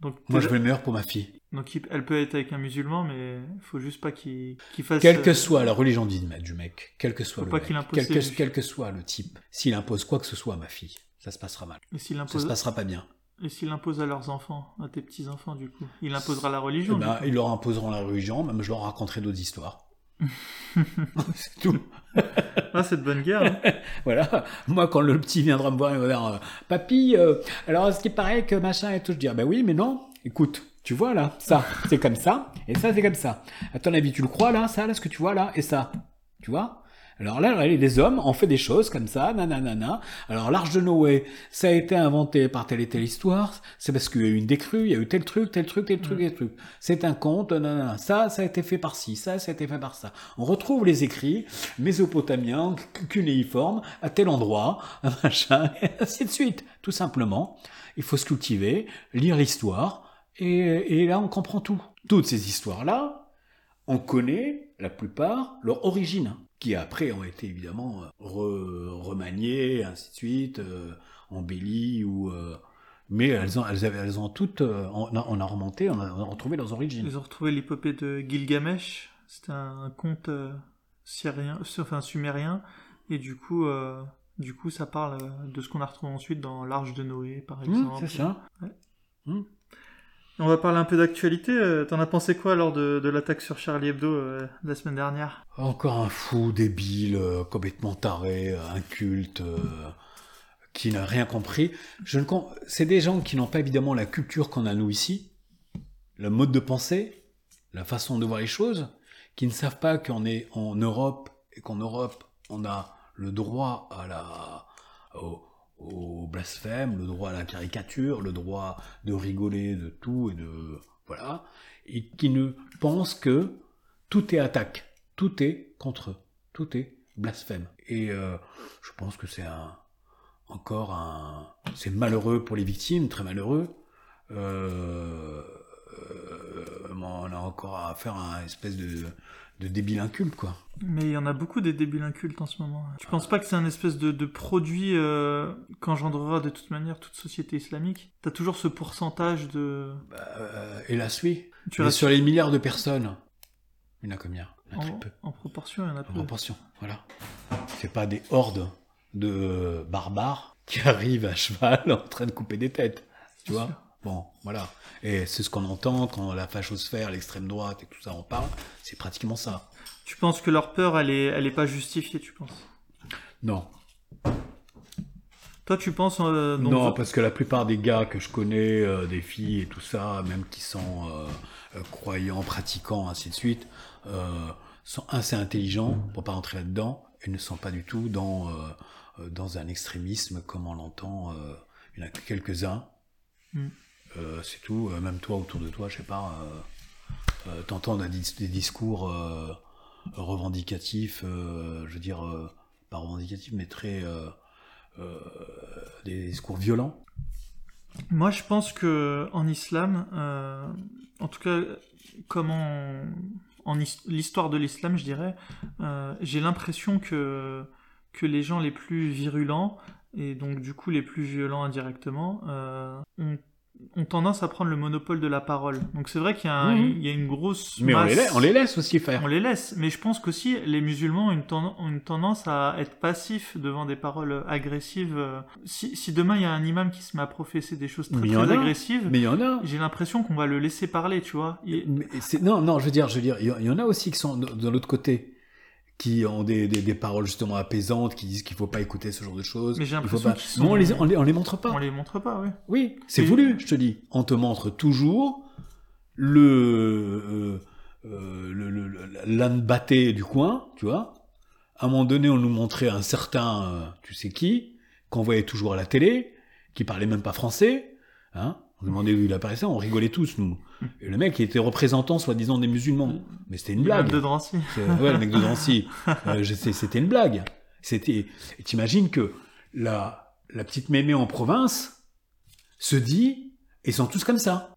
Donc, Moi, je veux le meilleur pour ma fille. Donc, elle peut être avec un musulman, mais il faut juste pas qu'il fasse. Quelle que euh, soit la religion du mec, quel que soit le mec, quel, que, quel, que, soit le type, s'il impose quoi que ce soit à ma fille, ça se passera mal. Et s'il impose... Ça se passera pas bien. Et s'il impose à leurs enfants, à tes petits enfants, du coup, il imposera la religion. Eh ben, ils leur imposeront la religion, même je leur raconterai d'autres histoires. c'est tout. ah, c'est de bonne guerre. Hein. voilà. Moi, quand le petit viendra me voir, il va dire euh, Papy, euh, alors est-ce qu'il paraît que machin et tout Je dis Ben oui, mais non. Écoute, tu vois là, ça, c'est comme ça, et ça, c'est comme ça. À ton avis, tu le crois là, ça, là, ce que tu vois là, et ça Tu vois? Alors là, les hommes ont fait des choses comme ça, nanana. Alors l'arche de Noé, ça a été inventé par telle et telle histoire, c'est parce qu'il y a eu une décrue, il y a eu tel truc, tel truc, tel truc, tel truc. C'est un conte, nanana. Ça, ça a été fait par ci, ça, ça a été fait par ça. On retrouve les écrits mésopotamiens, cunéiformes, à tel endroit, machin, et ainsi de suite. Tout simplement, il faut se cultiver, lire l'histoire, et, et là on comprend tout. Toutes ces histoires-là, on connaît la plupart leur origine qui après ont été évidemment euh, remaniées, ainsi de suite, euh, embellies ou euh, mais elles ont, elles, avaient, elles ont toutes, on a, remonté, on a, retrouvé leurs origines. Ils ont retrouvé l'épopée de Gilgamesh, c'était un conte syrien, enfin sumérien, et du coup, du coup, ça parle de ce qu'on a retrouvé ensuite dans l'Arche de Noé, par mmh, exemple. c'est ça. Mmh. On va parler un peu d'actualité. Euh, t'en as pensé quoi lors de, l'attaque sur Charlie Hebdo euh, la semaine dernière? Encore un fou débile, euh, complètement taré, inculte, qui n'a rien compris. Je ne C'est des gens qui n'ont pas évidemment la culture qu'on a nous ici, le mode de pensée, la façon de voir les choses, qui ne savent pas qu'on est en Europe et qu'en Europe, on a le droit à la, au blasphème, le droit à la caricature, le droit de rigoler de tout et de voilà, et qui ne pensent que tout est attaque, tout est contre eux, tout est blasphème. Et euh, je pense que c'est un encore un, c'est malheureux pour les victimes, très malheureux. Euh, euh, on a encore à faire un espèce de, de débile inculte, quoi. Mais il y en a beaucoup des débiles incultes en ce moment. Tu penses pas que c'est un espèce de, de produit euh, qu'engendrera de toute manière toute société islamique T'as toujours ce pourcentage de... Bah, euh, hélas, oui. Tu Mais restes- sur les milliards de personnes, il y en a combien? En en, peu. en proportion, il y en a En peu. proportion, voilà. C'est pas des hordes de barbares qui arrivent à cheval en train de couper des têtes, tu vois sûr. Bon, voilà. Et c'est ce qu'on entend quand la fachosphère, l'extrême droite et tout ça en parle, c'est pratiquement ça. Tu penses que leur peur, elle est, elle est pas justifiée, tu penses? Non, Toi, tu penses... euh, donc, non, parce que la plupart des gars que je connais, euh, des filles et tout ça, même qui sont euh, croyants, pratiquants, ainsi de suite, sont assez intelligents pour pas rentrer là-dedans et ne sont pas du tout dans dans un extrémisme comme on l'entend. il y en a que quelques-uns. Mm. Euh, c'est tout. Euh, même toi autour de toi, je sais pas. Euh, T'entends des, dis- des discours revendicatifs. je veux dire, pas revendicatifs, mais très des discours violents. Moi, je pense que en islam, en tout cas, comme en, en his- l'histoire de l'islam, je dirais, j'ai l'impression que, que les gens les plus virulents, et donc du coup les plus violents indirectement, ont, ont tendance à prendre le monopole de la parole. Donc c'est vrai qu'il y, Mhm. y a une grosse Mais on les, laisse, on les laisse aussi faire. on les laisse, mais je pense qu'aussi les musulmans ont une, ten- ont une tendance à être passifs devant des paroles agressives. Si, si demain il y a un imam qui se met à professer des choses très, agressives, Mais il y en a. j'ai l'impression qu'on va le laisser parler, tu vois. Il- Mais c'est- non, non, je veux dire, je veux dire, il y, il y en a aussi qui sont de, de l'autre côté, qui ont des, des, des paroles justement apaisantes, qui disent qu'il faut pas écouter ce genre de choses. Mais j'ai l'impression pas- sont- on les, on les, on les montre pas. On les montre pas, oui. Oui, c'est voulu, je te dis. On te montre toujours le euh, euh, le- du coin, tu vois. À un moment donné, on nous montrait un certain, euh, tu sais qui, qu'on voyait toujours à la télé, qui parlait même pas français. Hein on demandait d'où il apparaissait, on rigolait tous, nous. Et le mec, il était représentant, soi-disant, des musulmans. Mais c'était une blague. de Drancy. Ouais, le mec de Nancy. Euh, c'était une blague. C'était. T'imagines que la, la petite mémé en province se dit, ils sont tous comme ça.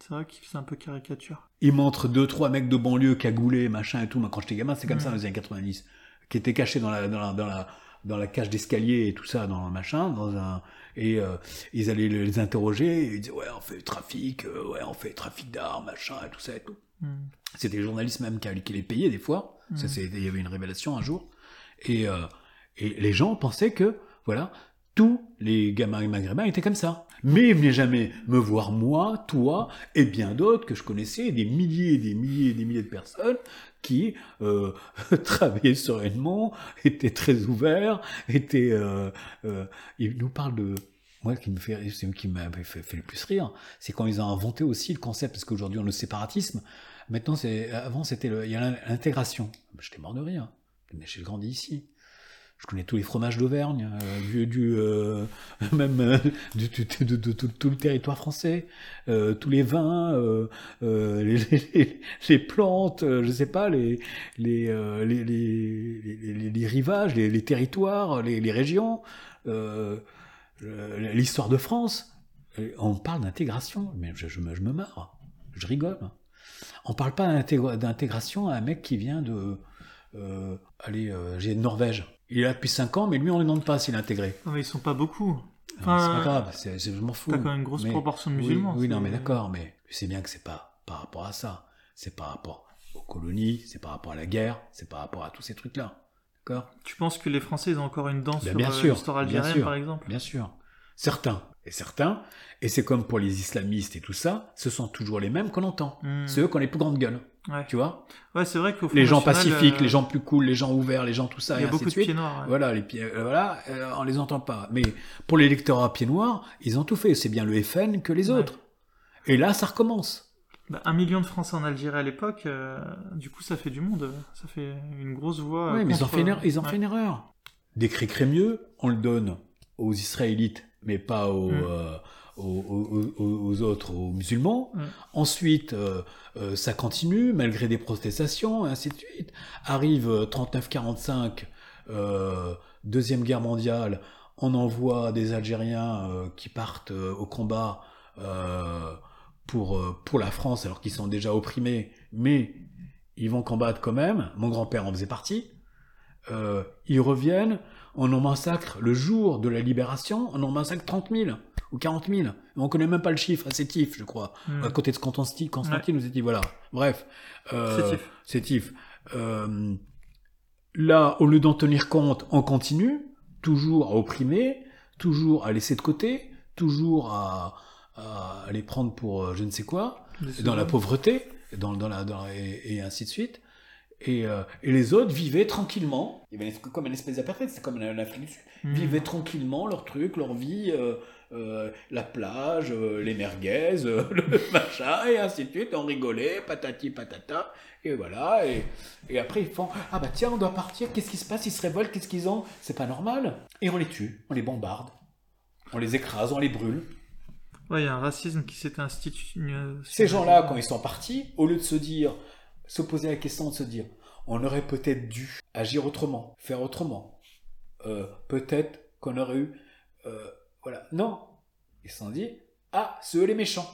C'est vrai qu'il fait un peu caricature. Il montre deux, trois mecs de banlieue cagoulés, machin et tout. Moi, quand j'étais gamin, c'est comme Mm. ça dans les années 90. Qui étaient cachés dans la, dans la, dans la, dans la cage d'escalier et tout ça, dans le machin, dans un, et euh, ils allaient les interroger, et ils disaient, ouais, on fait trafic, euh, ouais, on fait trafic d'armes, machin, et tout ça et tout. Hmm. C'était les journalistes même qui, qui les payaient des fois. Ça, Mm. c'est- il y avait une révélation un jour. Et, euh, et les gens pensaient que, voilà, tous les gamins maghrébins étaient comme ça. Mais ils venaient jamais me voir moi, toi et bien d'autres que je connaissais, des milliers et des milliers et des milliers de personnes qui euh, travaillaient sereinement, étaient très ouverts, étaient... Euh, euh, ils nous parlent de... Moi, qui me fait, qui m'avait fait, le plus rire, c'est quand ils ont inventé aussi le concept, parce qu'aujourd'hui on a le séparatisme, Maintenant, c'est avant c'était il y a l'intégration. J'étais mort de rire. Mais j'ai grandi ici. Je connais tous les fromages d'Auvergne, euh, du, euh, même euh, de, tout le territoire français, tous les vins, les, plantes, je sais pas, les les les, les, rivages, les, territoires, les, régions, l'histoire de France. On parle d'intégration, mais je, me, marre, je rigole. On parle pas d'intégra- d'intégration à un mec qui vient de. Allez, j'ai Norvège. Il est là depuis 5 ans, mais lui, on ne demande pas s'il est intégré. Non, mais ils sont pas beaucoup. Non, Enfin, c'est pas grave, c'est, je m'en fous. T'as quand même une grosse Mais- proportion de musulmans. Oui, non, mais d'accord, mais tu sais bien que c'est pas par rapport à ça. C'est par rapport aux colonies, c'est par rapport à la guerre, c'est par rapport à tous ces trucs-là. D'accord? Tu penses que les Français ils ont encore une dent Ben, sur bien euh, sûr, l'histoire bien algérienne, sûr. par exemple? Bien sûr. Certains. Et certains, et c'est comme pour les islamistes et tout ça, ce sont toujours les mêmes qu'on entend. Hmm. C'est eux qui ont les plus grandes gueules. Ouais, Tu vois? Ouais c'est vrai qu'au Front Les gens pacifiques, euh, les gens plus cool, les gens ouverts, les gens tout ça, Il y a beaucoup de pieds noirs. ouais. Voilà, les pieds, euh, voilà, euh, on les entend pas. Mais pour l'électorat pieds noirs, ils ont tout fait. C'est bien le FN que les Ouais. autres. Et là, ça recommence. Bah, un million de Français en Algérie à l'époque, euh, du coup, ça fait du monde. Ça fait une grosse voix. Oui, euh, mais ils ont fait une, erreur- ils ont fait une erreur. On le donne aux Israélites, mais pas aux, Mm. Aux, aux- aux- aux autres, aux musulmans. Mm. Ensuite, euh, euh, ça continue, malgré des protestations, et ainsi de suite. Arrive euh, 39-45, euh, Deuxième Guerre mondiale, on envoie des Algériens qui partent au combat pour, pour la France, alors qu'ils sont déjà opprimés, mais ils vont combattre quand même. Mon grand-père en faisait partie. Ils reviennent, on en massacre le jour de la libération, on en massacre 30 000 ou 40 000. On connaît même pas le chiffre, à Sétif, je crois. Mm. À côté de Constantine, Constantine nous dit voilà. Bref. Euh, Sétif. Sétif. Euh, là, au lieu d'en tenir compte, on continue, toujours à opprimer, toujours à laisser de côté, toujours à, à les prendre pour euh, je ne sais quoi, dans la pauvreté, dans, dans la, dans et, et ainsi de suite. Et, euh, et les autres vivaient tranquillement. Il y avait une- comme une espèce d'apartheid, c'est comme l'Afrique du Sud. Mm. Vivaient tranquillement leur truc, leur vie, euh, euh, la plage, euh, les merguez, euh, le machin, et ainsi de suite. On rigolait, patati patata. Et voilà. Et, et après, ils font Ah bah tiens, on doit partir. Qu'est-ce qui se passe Ils se révoltent. Qu'est-ce qu'ils ont? C'est pas normal. Et on les tue, on les bombarde, on les écrase, on les brûle. Ouais, il y a un racisme qui s'était institué. Ces gens-là, quand ils sont partis, au lieu de se dire, se poser la question de se dire, on aurait peut-être dû agir autrement, faire autrement. Euh, peut-être qu'on aurait eu, euh, voilà. Non, ils se sont dit, ah, c'est eux les méchants.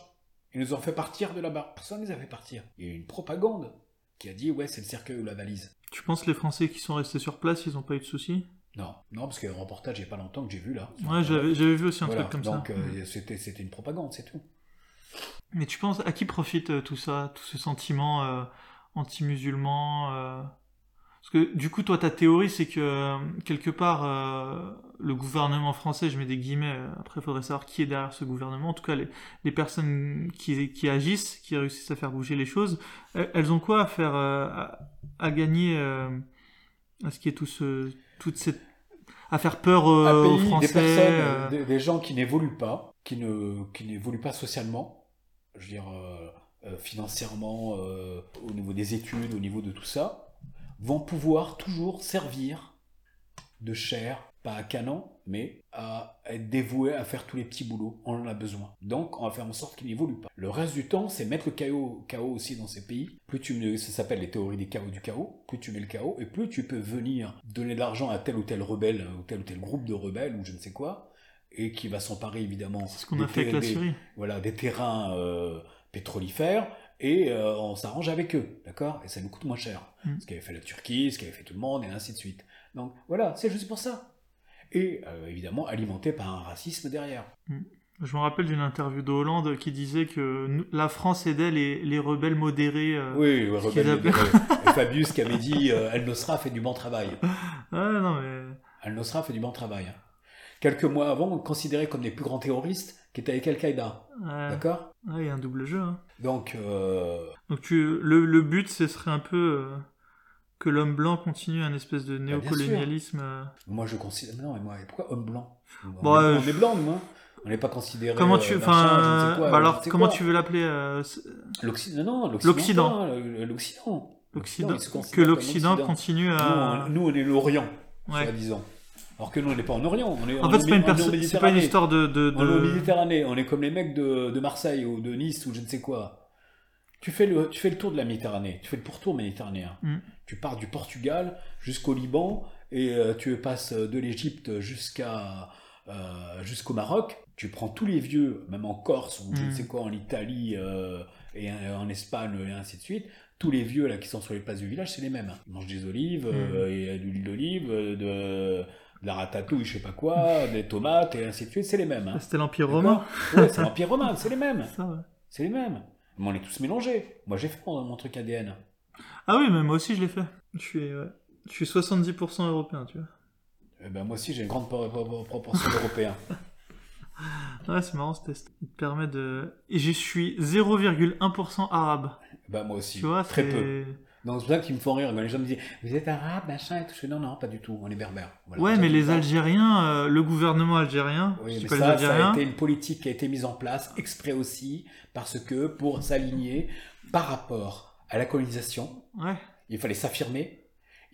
Ils nous ont fait partir de là-bas. Personne ne les a fait partir. Il y a eu une propagande qui a dit, ouais, c'est le cercueil ou la valise. Tu penses que les Français qui sont restés sur place, ils n'ont pas eu de soucis? Non, non, parce qu'il y a un reportage il n'y a pas longtemps que j'ai vu là. Ouais, j'avais j'avais vu aussi un Voilà, truc comme donc, ça. euh, c'était, c'était une propagande, c'est tout. Mais tu penses à qui profite euh, tout ça, tout ce sentiment euh, anti-musulman euh, Parce que du coup, toi, ta théorie, c'est que quelque part, euh, le gouvernement français, je mets des guillemets, euh, après, il faudrait savoir qui est derrière ce gouvernement. En tout cas, les, les personnes qui, qui agissent, qui réussissent à faire bouger les choses, elles, elles ont quoi à faire, à, à gagner à ce qui est tout ce, toute cette, à faire peur euh, aux Français des personnes, euh, des, des gens qui n'évoluent pas, qui ne qui n'évoluent pas socialement, je veux dire euh, euh, financièrement, euh, au niveau des études, au niveau de tout ça, vont pouvoir toujours servir de chair, pas à canon, mais à être dévoués à faire tous les petits boulots. On en a besoin. Donc, on va faire en sorte qu'ils n'évoluent pas. Le reste du temps, c'est mettre le chaos, chaos aussi dans ces pays. Plus tu mets, ça s'appelle les théories des chaos du chaos. Plus tu mets le chaos, et plus tu peux venir donner de l'argent à tel ou tel rebelle, ou tel ou tel groupe de rebelles, ou je ne sais quoi, et qui va s'emparer évidemment c'est ce qu'on des a fait avec la ter- des- Syrie. voilà, des terrains euh, pétrolifères et euh, on s'arrange avec eux, d'accord? Et ça nous coûte moins cher. Mm. Ce qu'avait fait la Turquie, ce qu'avait fait tout le monde, et ainsi de suite. Donc voilà, c'est juste pour ça. Et euh, évidemment alimenté par un racisme derrière. Je me rappelle d'une interview de Hollande qui disait que nous- la France aidait les, les rebelles modérés. euh, Oui, ouais, ce rebelle qu'ils appellent- modéré. Et Fabius qui avait dit euh, El Nosra fait du bon travail. Ah non, mais. El Nosra fait du bon travail. hein. Quelques mois avant, considérait comme les plus grands terroristes qui étaient avec Al-Qaïda. ouais. D'accord? Ouais, il y a un double jeu. hein. Donc, euh, Donc tu, le, le but, ce serait un peu euh, que l'homme blanc continue un espèce de Bah, néocolonialisme. euh. moi je considère. Non, mais moi, pourquoi homme blanc? On, Bon, est, euh, on est blanc, nous, hein On n'est pas considéré. Comment tu, enfin, bah alors comment tu veux l'appeler euh, L'Occident, non, L'Occident. l'Occident. L'Occident. L'Occident, il se que comme l'Occident l'Occident. continue Nous, à. on, nous, on est l'Orient, Ouais. soi-disant. Alors que nous, on n'est pas en Orient. On est, En on fait, est c'est pas une on est pas une histoire de. de, On est en Méditerranée. On est comme les mecs de, de Marseille ou de Nice ou je ne sais quoi. Tu fais, le, tu fais le tour de la Méditerranée. Tu fais le pourtour méditerranéen. Mm. Tu pars du Portugal jusqu'au Liban et euh, tu passes de l'Égypte jusqu'à euh, jusqu'au Maroc. Tu prends tous les vieux, même en Corse ou je ne Mm. sais quoi, en Italie euh, et en Espagne et ainsi de suite. Tous les vieux là qui sont sur les places du village, c'est les mêmes. Ils mangent des olives euh, et de l'huile d'olive, de la ratatouille, je sais pas quoi, des tomates et ainsi de suite. C'est les mêmes. hein. C'était l'Empire romain. Ouais, c'est l'Empire romain, c'est les mêmes. Ça, ouais. C'est les mêmes. Mais on est tous mélangés. Moi, j'ai fait mon, mon truc ADN. Ah oui, mais moi aussi je l'ai fait. Je suis, ouais. je suis 70% européen, tu vois. Eh ben, moi aussi, j'ai une grande pro- pro- pro- proportion d'Européens. Ouais, c'est marrant ce test. Il te permet de. Et je suis 0,1% arabe. Ben, moi aussi. Tu vois, Très peu. Donc c'est pour ça qu'ils me font rire quand les gens me disent Vous êtes arabe, machin et tout. Je fais, non, non, pas du tout, on est berbère. Voilà. Ouais, mais les Algériens, euh, le gouvernement algérien, Oui, je dis mais pas les ça, a été une politique qui a été mise en place exprès aussi, parce que pour s'aligner par rapport à la colonisation, ouais. il fallait s'affirmer,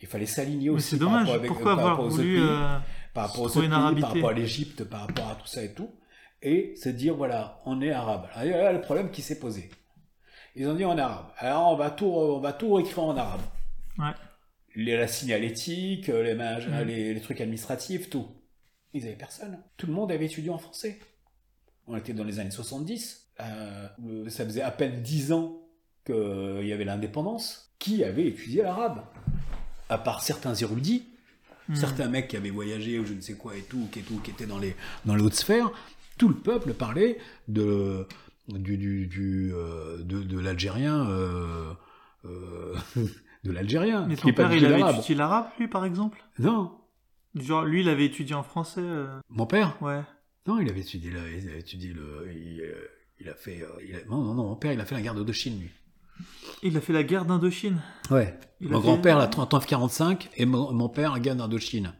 il fallait s'aligner aussi par dommage. rapport, avec- Pourquoi par rapport aux voulu autres pays, euh, par rapport aux pays, par rapport à l'Égypte, par rapport à tout ça et tout, et se dire voilà, on est arabe. Alors, il y a le problème qui s'est posé. Ils ont dit est arabe. Alors on va tout, on va tout écrire en arabe. Ouais. Les, la signalétique, les, mage- Mm. les, les trucs administratifs, tout. Ils avaient personne. Tout le monde avait étudié en français. On était dans les années 70. Euh, euh, ça faisait à peine 10 ans qu'il y avait l'indépendance. Qui avait étudié l'arabe? À part certains érudits, hmm. certains mecs qui avaient voyagé ou je ne sais quoi et tout, qui, et tout, qui étaient dans les, dans les hautes sphères, tout le peuple parlait de, du, du, du, euh, de, de l'algérien, euh, euh, de l'algérien, Mais pas père, il avait étudié l'arabe, lui, par exemple? Non, Genre, lui, il avait étudié en français. mon père, Ouais. non, il avait étudié, le, il avait étudié le, il, il a fait, il a- non, non, non, mon père, il a fait la guerre de Chine, lui. Il a fait la guerre d'Indochine. Ouais. Il Mon grand-père, la 39-45, et mon, mon père, la guerre d'Indochine.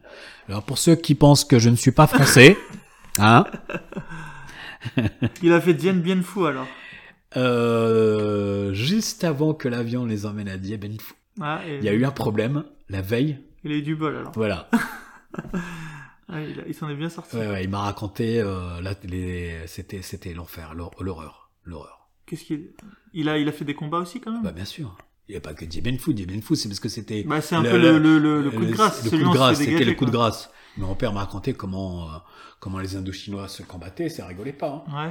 Alors, pour ceux qui pensent que je ne suis pas français, hein, Il a fait Dien Bien Phu, alors. Euh, juste avant que l'avion les emmène à Dien Bien Phu, Ah, et- il y a eu un problème la veille. Il a eu du bol, alors. Voilà. Ouais, il s'en est bien sorti. Ouais, ouais, il m'a raconté. Euh, là, les... c'était, c'était l'enfer, l'hor- l'horreur, l'horreur. Qu'est-ce qu'il... Il a, il a fait des combats aussi, quand même? Bah bien sûr. Il n'y a pas que Dien Bien Phu. Dien Bien Phu, c'est parce que c'était. Bah, c'est un le- peu le, le, le, le coup de grâce. Le coup de grâce, c'était le coup de grâce. Mon père m'a raconté comment, euh, comment les Indochinois se combattaient. Ça rigolait pas. hein.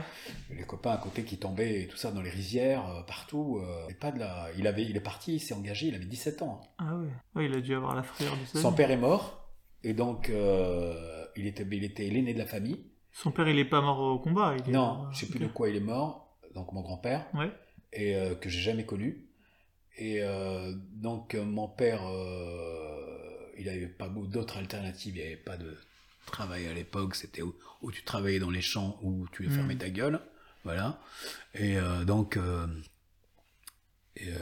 Ouais. Les copains à côté qui tombaient et tout ça dans les rizières, euh, partout. euh, et pas de la... il, avait, il est parti, il s'est engagé, il avait 17 ans. Ah ouais. Ouais, il a dû avoir la frayeur du Son père est mort, et donc euh, il, était, il était l'aîné de la famille. Son père, il est pas mort au combat. Il est Non, mort- je sais plus de quoi il est mort, donc mon grand-père, Ouais. et euh, que j'ai jamais connu. Et euh, donc euh, mon père, euh, il n'avait pas d'autres alternatives, il n'y avait pas de travail à l'époque, c'était où, où tu travaillais dans les champs, où tu Mm. fermais ta gueule, voilà. Et euh, donc euh, et, euh,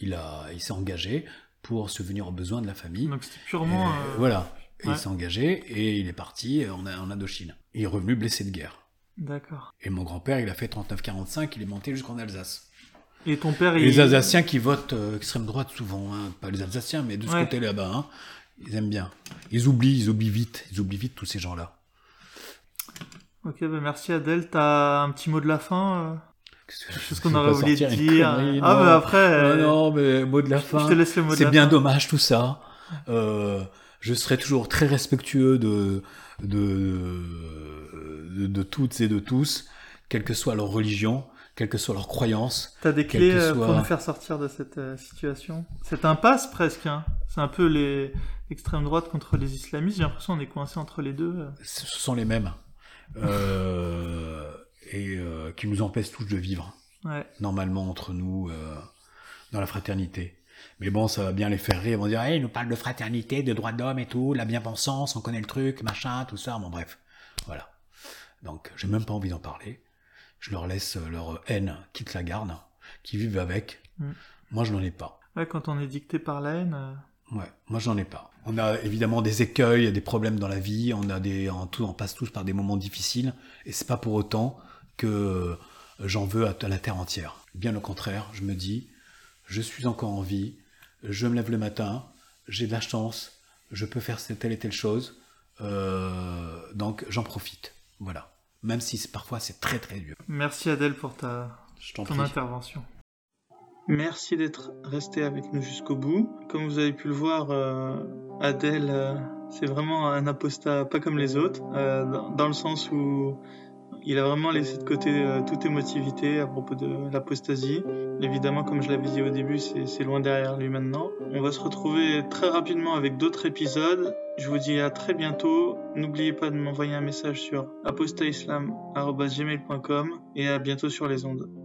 il, a, il s'est engagé pour subvenir aux besoins de la famille. Donc c'était purement. Et, Voilà. Ouais. il s'est engagé et il est parti en, en Indochine. Il est revenu blessé de guerre. D'accord. Et mon grand-père, il a fait 39-45, il est monté jusqu'en Alsace. Et ton père, il. Les Alsaciens qui votent euh, extrême droite souvent, hein, pas les Alsaciens, mais de ce Ouais. côté là-bas, hein, ils aiment bien. Ils oublient, ils oublient vite, ils oublient vite tous ces gens-là. Ok, bah merci Adèle. T'as un petit mot de la fin euh, Qu'est-ce qu'on aurait oublié de dire. connerie, ah, non. bah après. Non, euh, non, mais mot de la fin. Je te laisse le mot de C'est bien fin. dommage tout ça. Euh, je serai toujours très respectueux de, de, de, de toutes et de tous, quelle que soit leur religion, quelle que soit leur croyance. T'as des clés euh, pour soit- nous faire sortir de cette euh, situation? Cette impasse presque. Hein. C'est un peu les l'extrême droite contre les islamistes. J'ai l'impression qu'on est coincé entre les deux. euh. Ce sont les mêmes. Euh, et euh, qui nous empêchent tous de vivre, Ouais. normalement, entre nous, euh, dans la fraternité. Mais bon, ça va bien les faire rire. Ils vont dire, hey, ils nous parlent de fraternité, de droits d'homme et tout, la bien-pensance, on connaît le truc, machin, tout ça. Bon, bref. Voilà. Donc, j'ai même pas envie d'en parler. Je leur laisse euh, leur haine, quitte la garde, qui vivent avec. Mm. Moi, je n'en ai pas. Ouais, quand on est dicté par la haine. euh, Ouais, moi j'en ai pas. On a évidemment des écueils, des problèmes dans la vie, on a des, tout, on passe tous par des moments difficiles, et c'est pas pour autant que j'en veux à, à la terre entière. Bien au contraire, je me dis, je suis encore en vie, je me lève le matin, j'ai de la chance, je peux faire telle et telle chose, euh, donc j'en profite. Voilà. Même si c'est- parfois c'est très très dur. Merci Adèle pour ta Je ton prie. intervention. Merci d'être resté avec nous jusqu'au bout. Comme vous avez pu le voir, euh, Adèle, euh, c'est vraiment un apostat pas comme les autres, euh, dans, dans le sens où il a vraiment laissé de côté euh, toute émotivité à propos de l'apostasie. Évidemment, comme je l'avais dit au début, c'est loin derrière lui maintenant. On va se retrouver très rapidement avec d'autres épisodes. Je vous dis à très bientôt. N'oubliez pas de m'envoyer un message sur apostaislam.gmail.com et à bientôt sur les ondes.